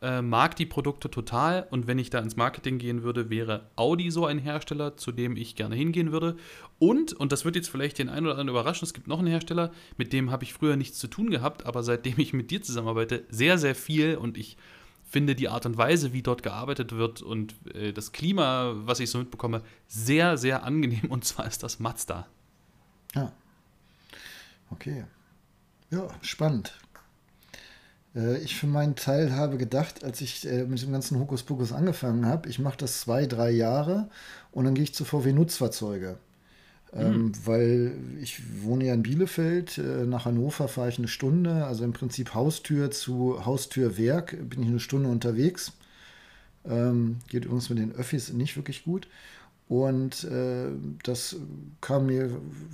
äh, mag die Produkte total und wenn ich da ins Marketing gehen würde, wäre Audi so ein Hersteller, zu dem ich gerne hingehen würde. Und, und das wird jetzt vielleicht den einen oder anderen überraschen, es gibt noch einen Hersteller, mit dem habe ich früher nichts zu tun gehabt, aber seitdem ich mit dir zusammenarbeite, sehr, sehr viel und ich finde die Art und Weise, wie dort gearbeitet wird und äh, das Klima, was ich so mitbekomme, sehr, sehr angenehm und zwar ist das Mazda. Ja. Okay. Ja, spannend. Äh, ich für meinen Teil habe gedacht, als ich äh, mit dem ganzen Hokuspokus angefangen habe, ich mache das zwei, drei Jahre und dann gehe ich zu VW Nutzfahrzeuge. Ähm, mhm. weil ich wohne ja in Bielefeld, äh, nach Hannover fahre ich eine Stunde, also im Prinzip Haustür zu Haustürwerk bin ich eine Stunde unterwegs. Ähm, geht übrigens mit den Öffis nicht wirklich gut. Und äh, das kam mir,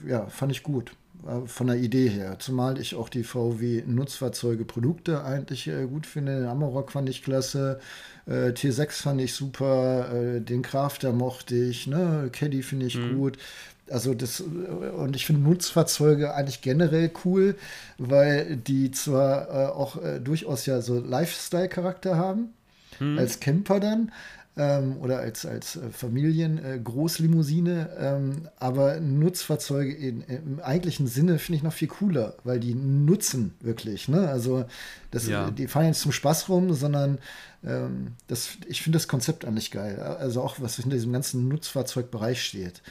ja, fand ich gut. Äh, von der Idee her. Zumal ich auch die VW-Nutzfahrzeuge-Produkte eigentlich äh, gut finde. Den Amarok fand ich klasse, äh, T6 fand ich super, äh, den Crafter mochte ich, ne? Caddy finde ich mhm. gut. Also das, und ich finde Nutzfahrzeuge eigentlich generell cool, weil die zwar äh, auch durchaus ja so Lifestyle-Charakter haben, mhm. als Camper dann, ähm, oder als, als äh, Familien-Großlimousine. Äh, ähm, aber Nutzfahrzeuge in, im eigentlichen Sinne finde ich noch viel cooler, weil die nutzen wirklich. Ne? Also das, ja. die fahren jetzt zum Spaß rum, sondern ähm, das, ich finde das Konzept eigentlich geil. Also auch was hinter diesem ganzen Nutzfahrzeugbereich steht.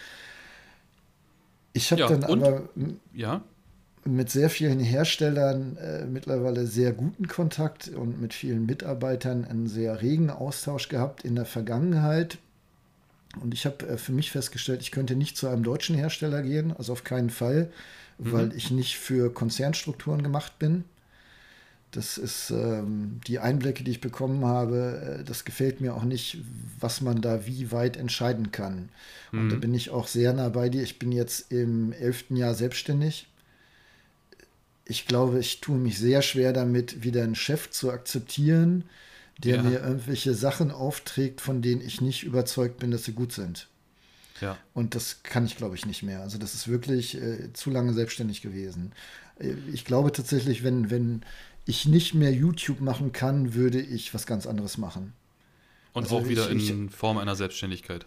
Ich habe ja, dann und? aber. Ja mit sehr vielen Herstellern äh, mittlerweile sehr guten Kontakt und mit vielen Mitarbeitern einen sehr regen Austausch gehabt in der Vergangenheit. Und ich habe äh, für mich festgestellt, ich könnte nicht zu einem deutschen Hersteller gehen, also auf keinen Fall, mhm. weil ich nicht für Konzernstrukturen gemacht bin. Das ist ähm, die Einblicke, die ich bekommen habe. Äh, das gefällt mir auch nicht, was man da wie weit entscheiden kann. Und mhm. da bin ich auch sehr nah bei dir. Ich bin jetzt im elften Jahr selbstständig ich glaube, ich tue mich sehr schwer damit, wieder einen Chef zu akzeptieren, der ja. mir irgendwelche Sachen aufträgt, von denen ich nicht überzeugt bin, dass sie gut sind. Ja. Und das kann ich, glaube ich, nicht mehr. Also das ist wirklich äh, zu lange selbstständig gewesen. Äh, ich glaube tatsächlich, wenn, wenn ich nicht mehr YouTube machen kann, würde ich was ganz anderes machen. Und also auch wieder ich, in Form einer Selbstständigkeit.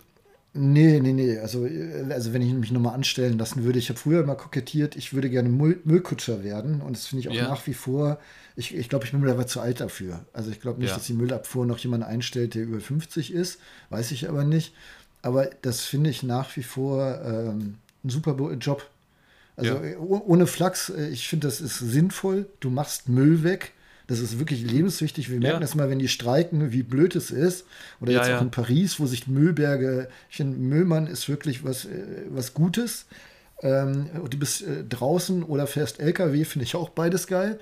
Nee, nee, nee. Also, äh, also wenn ich mich nochmal anstellen lassen würde, ich habe früher immer kokettiert, ich würde gerne Müll Müllkutscher werden. Und das finde ich auch ja. nach wie vor, ich, ich glaube, ich bin mittlerweile zu alt dafür. Also ich glaube nicht, ja. dass die Müllabfuhr noch jemand einstellt, der über 50 ist. Weiß ich aber nicht. Aber das finde ich nach wie vor ähm, ein super Job. Also ja. ohne Flachs, äh, ich finde, das ist sinnvoll. Du machst Müll weg das ist wirklich lebenswichtig. Wir merken ja. das mal, wenn die streiken, wie blöd es ist. Oder jetzt ja, auch in Paris, wo sich Müllberge, ich finde, Müllmann ist wirklich was, äh, was Gutes. Ähm, du bist äh, draußen oder fährst LKW, finde ich auch beides geil.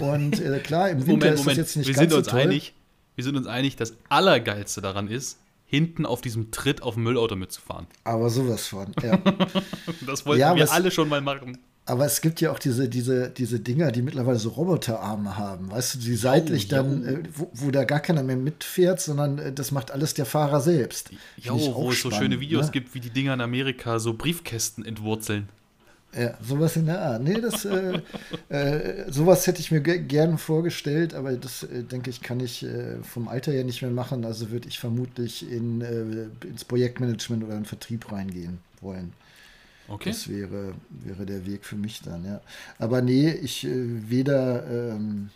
Und äh, klar, im [laughs] Winter Moment, ist Moment. das jetzt nicht wir ganz sind uns so toll. Einig, wir sind uns einig, das Allergeilste daran ist, hinten auf diesem Tritt auf dem Müllauto mitzufahren. Aber sowas von, ja. [laughs] das wollten ja, wir alle schon mal machen. Aber es gibt ja auch diese, diese, diese Dinger, die mittlerweile so Roboterarme haben, weißt du, die seitlich oh, dann, äh, wo, wo, da gar keiner mehr mitfährt, sondern äh, das macht alles der Fahrer selbst. Ja, wo es so schöne Videos ne? gibt, wie die Dinger in Amerika so Briefkästen entwurzeln. Ja, sowas in der Art. Nee, das, äh, [laughs] äh, sowas hätte ich mir gerne vorgestellt, aber das, äh, denke ich, kann ich äh, vom Alter her nicht mehr machen. Also würde ich vermutlich in, ins Projektmanagement oder in den Vertrieb reingehen wollen. Okay. Das wäre, wäre der Weg für mich dann, ja. Aber nee, ich äh, weder, ähm,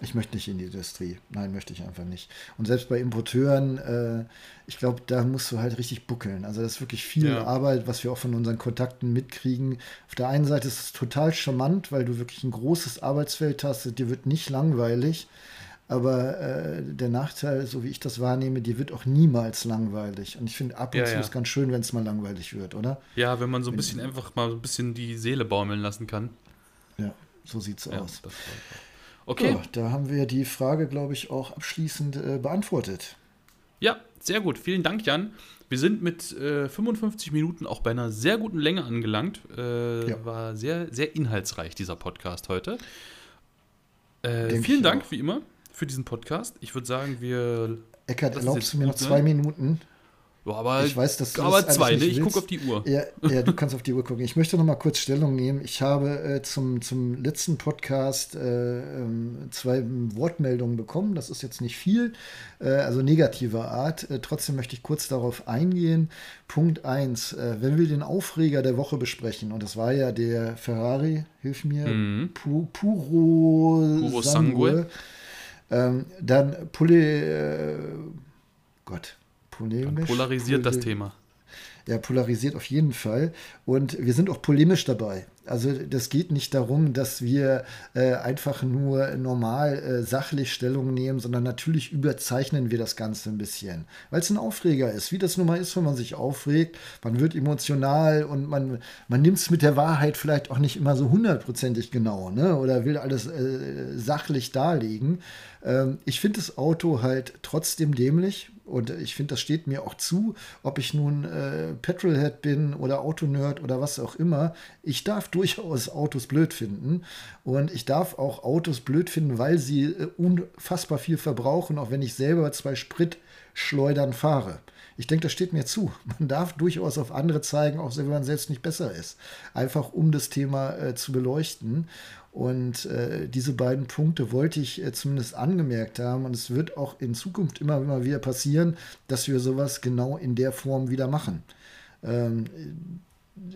ich möchte nicht in die Industrie. Nein, möchte ich einfach nicht. Und selbst bei Importeuren, äh, ich glaube, da musst du halt richtig buckeln. Also das ist wirklich viel ja. Arbeit, was wir auch von unseren Kontakten mitkriegen. Auf der einen Seite ist es total charmant, weil du wirklich ein großes Arbeitsfeld hast, dir wird nicht langweilig. Aber äh, der Nachteil, so wie ich das wahrnehme, dir wird auch niemals langweilig. Und ich finde ab und ja, zu ja. ist ganz schön, wenn es mal langweilig wird, oder? Ja, wenn man so ein bisschen einfach mal ein bisschen die Seele baumeln lassen kann. Ja, so sieht's ja, aus. Okay. So, da haben wir die Frage, glaube ich, auch abschließend äh, beantwortet. Ja, sehr gut. Vielen Dank, Jan. Wir sind mit äh, 55 Minuten auch bei einer sehr guten Länge angelangt. Äh, ja. War sehr, sehr inhaltsreich, dieser Podcast heute. Äh, vielen Dank, auch. wie immer für diesen Podcast. Ich würde sagen, wir. Eckert, erlaubst du mir noch zwei Minuten? Ja, aber ich weiß, dass du aber das zwei, ne? Ich gucke auf die Uhr. Ja, ja, du kannst auf die Uhr gucken. Ich möchte noch mal kurz Stellung nehmen. Ich habe äh, zum, zum letzten Podcast äh, ähm, zwei Wortmeldungen bekommen. Das ist jetzt nicht viel, äh, also negativer Art. Äh, trotzdem möchte ich kurz darauf eingehen. Punkt 1. Äh, wenn wir den Aufreger der Woche besprechen, und das war ja der Ferrari, hilf mir, mhm. Pu Puro, Puro Sangue. Sangue ähm, dann Poli, äh, Gott, polemisch. polarisiert Poli das Thema. Ja, polarisiert auf jeden Fall. Und wir sind auch polemisch dabei. Also das geht nicht darum, dass wir äh, einfach nur normal äh, sachlich Stellung nehmen, sondern natürlich überzeichnen wir das Ganze ein bisschen, weil es ein Aufreger ist, wie das nun mal ist, wenn man sich aufregt. Man wird emotional und man, man nimmt es mit der Wahrheit vielleicht auch nicht immer so hundertprozentig genau ne? oder will alles äh, sachlich darlegen. Ähm, ich finde das Auto halt trotzdem dämlich und ich finde, das steht mir auch zu, ob ich nun äh, Petrolhead bin oder Autonerd oder was auch immer. Ich darf [laughs] durchaus Autos blöd finden und ich darf auch Autos blöd finden, weil sie äh, unfassbar viel verbrauchen, auch wenn ich selber zwei Spritschleudern fahre. Ich denke, das steht mir zu. Man darf durchaus auf andere zeigen, auch wenn man selbst nicht besser ist. Einfach um das Thema äh, zu beleuchten. Und äh, diese beiden Punkte wollte ich äh, zumindest angemerkt haben. Und es wird auch in Zukunft immer, immer wieder passieren, dass wir sowas genau in der Form wieder machen. Ähm,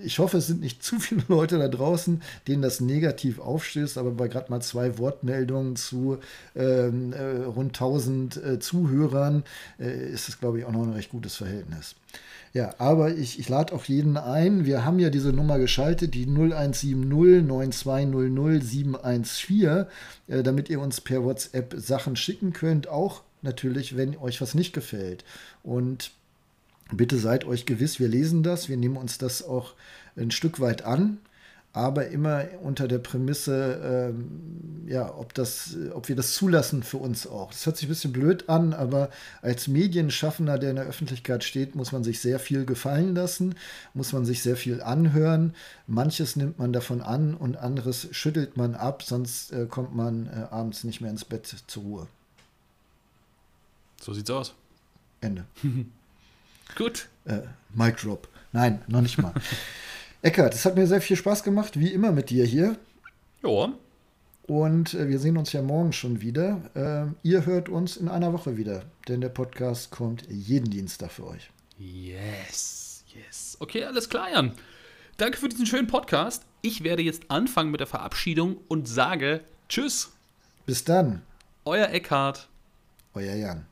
ich hoffe, es sind nicht zu viele [laughs] Leute da draußen, denen das negativ aufstößt, aber bei gerade mal zwei Wortmeldungen zu ähm, äh, rund 1000 äh, Zuhörern äh, ist es, glaube ich, auch noch ein recht gutes Verhältnis. Ja, aber ich, ich lade auch jeden ein. Wir haben ja diese Nummer geschaltet, die 0170 9200 714, äh, damit ihr uns per WhatsApp Sachen schicken könnt. Auch natürlich, wenn euch was nicht gefällt. Und bitte seid euch gewiss, wir lesen das, wir nehmen uns das auch ein Stück weit an aber immer unter der Prämisse, ähm, ja, ob, das, ob wir das zulassen für uns auch. Das hört sich ein bisschen blöd an, aber als Medienschaffender, der in der Öffentlichkeit steht, muss man sich sehr viel gefallen lassen, muss man sich sehr viel anhören. Manches nimmt man davon an und anderes schüttelt man ab, sonst äh, kommt man äh, abends nicht mehr ins Bett zur Ruhe. So sieht's aus. Ende. [laughs] Gut. Äh, Mic Drop. Nein, noch nicht mal. [laughs] Eckart, es hat mir sehr viel Spaß gemacht, wie immer mit dir hier. Ja. Und äh, wir sehen uns ja morgen schon wieder. Äh, ihr hört uns in einer Woche wieder, denn der Podcast kommt jeden Dienstag für euch. Yes, yes. Okay, alles klar, Jan. Danke für diesen schönen Podcast. Ich werde jetzt anfangen mit der Verabschiedung und sage Tschüss. Bis dann. Euer Eckhart. Euer Jan.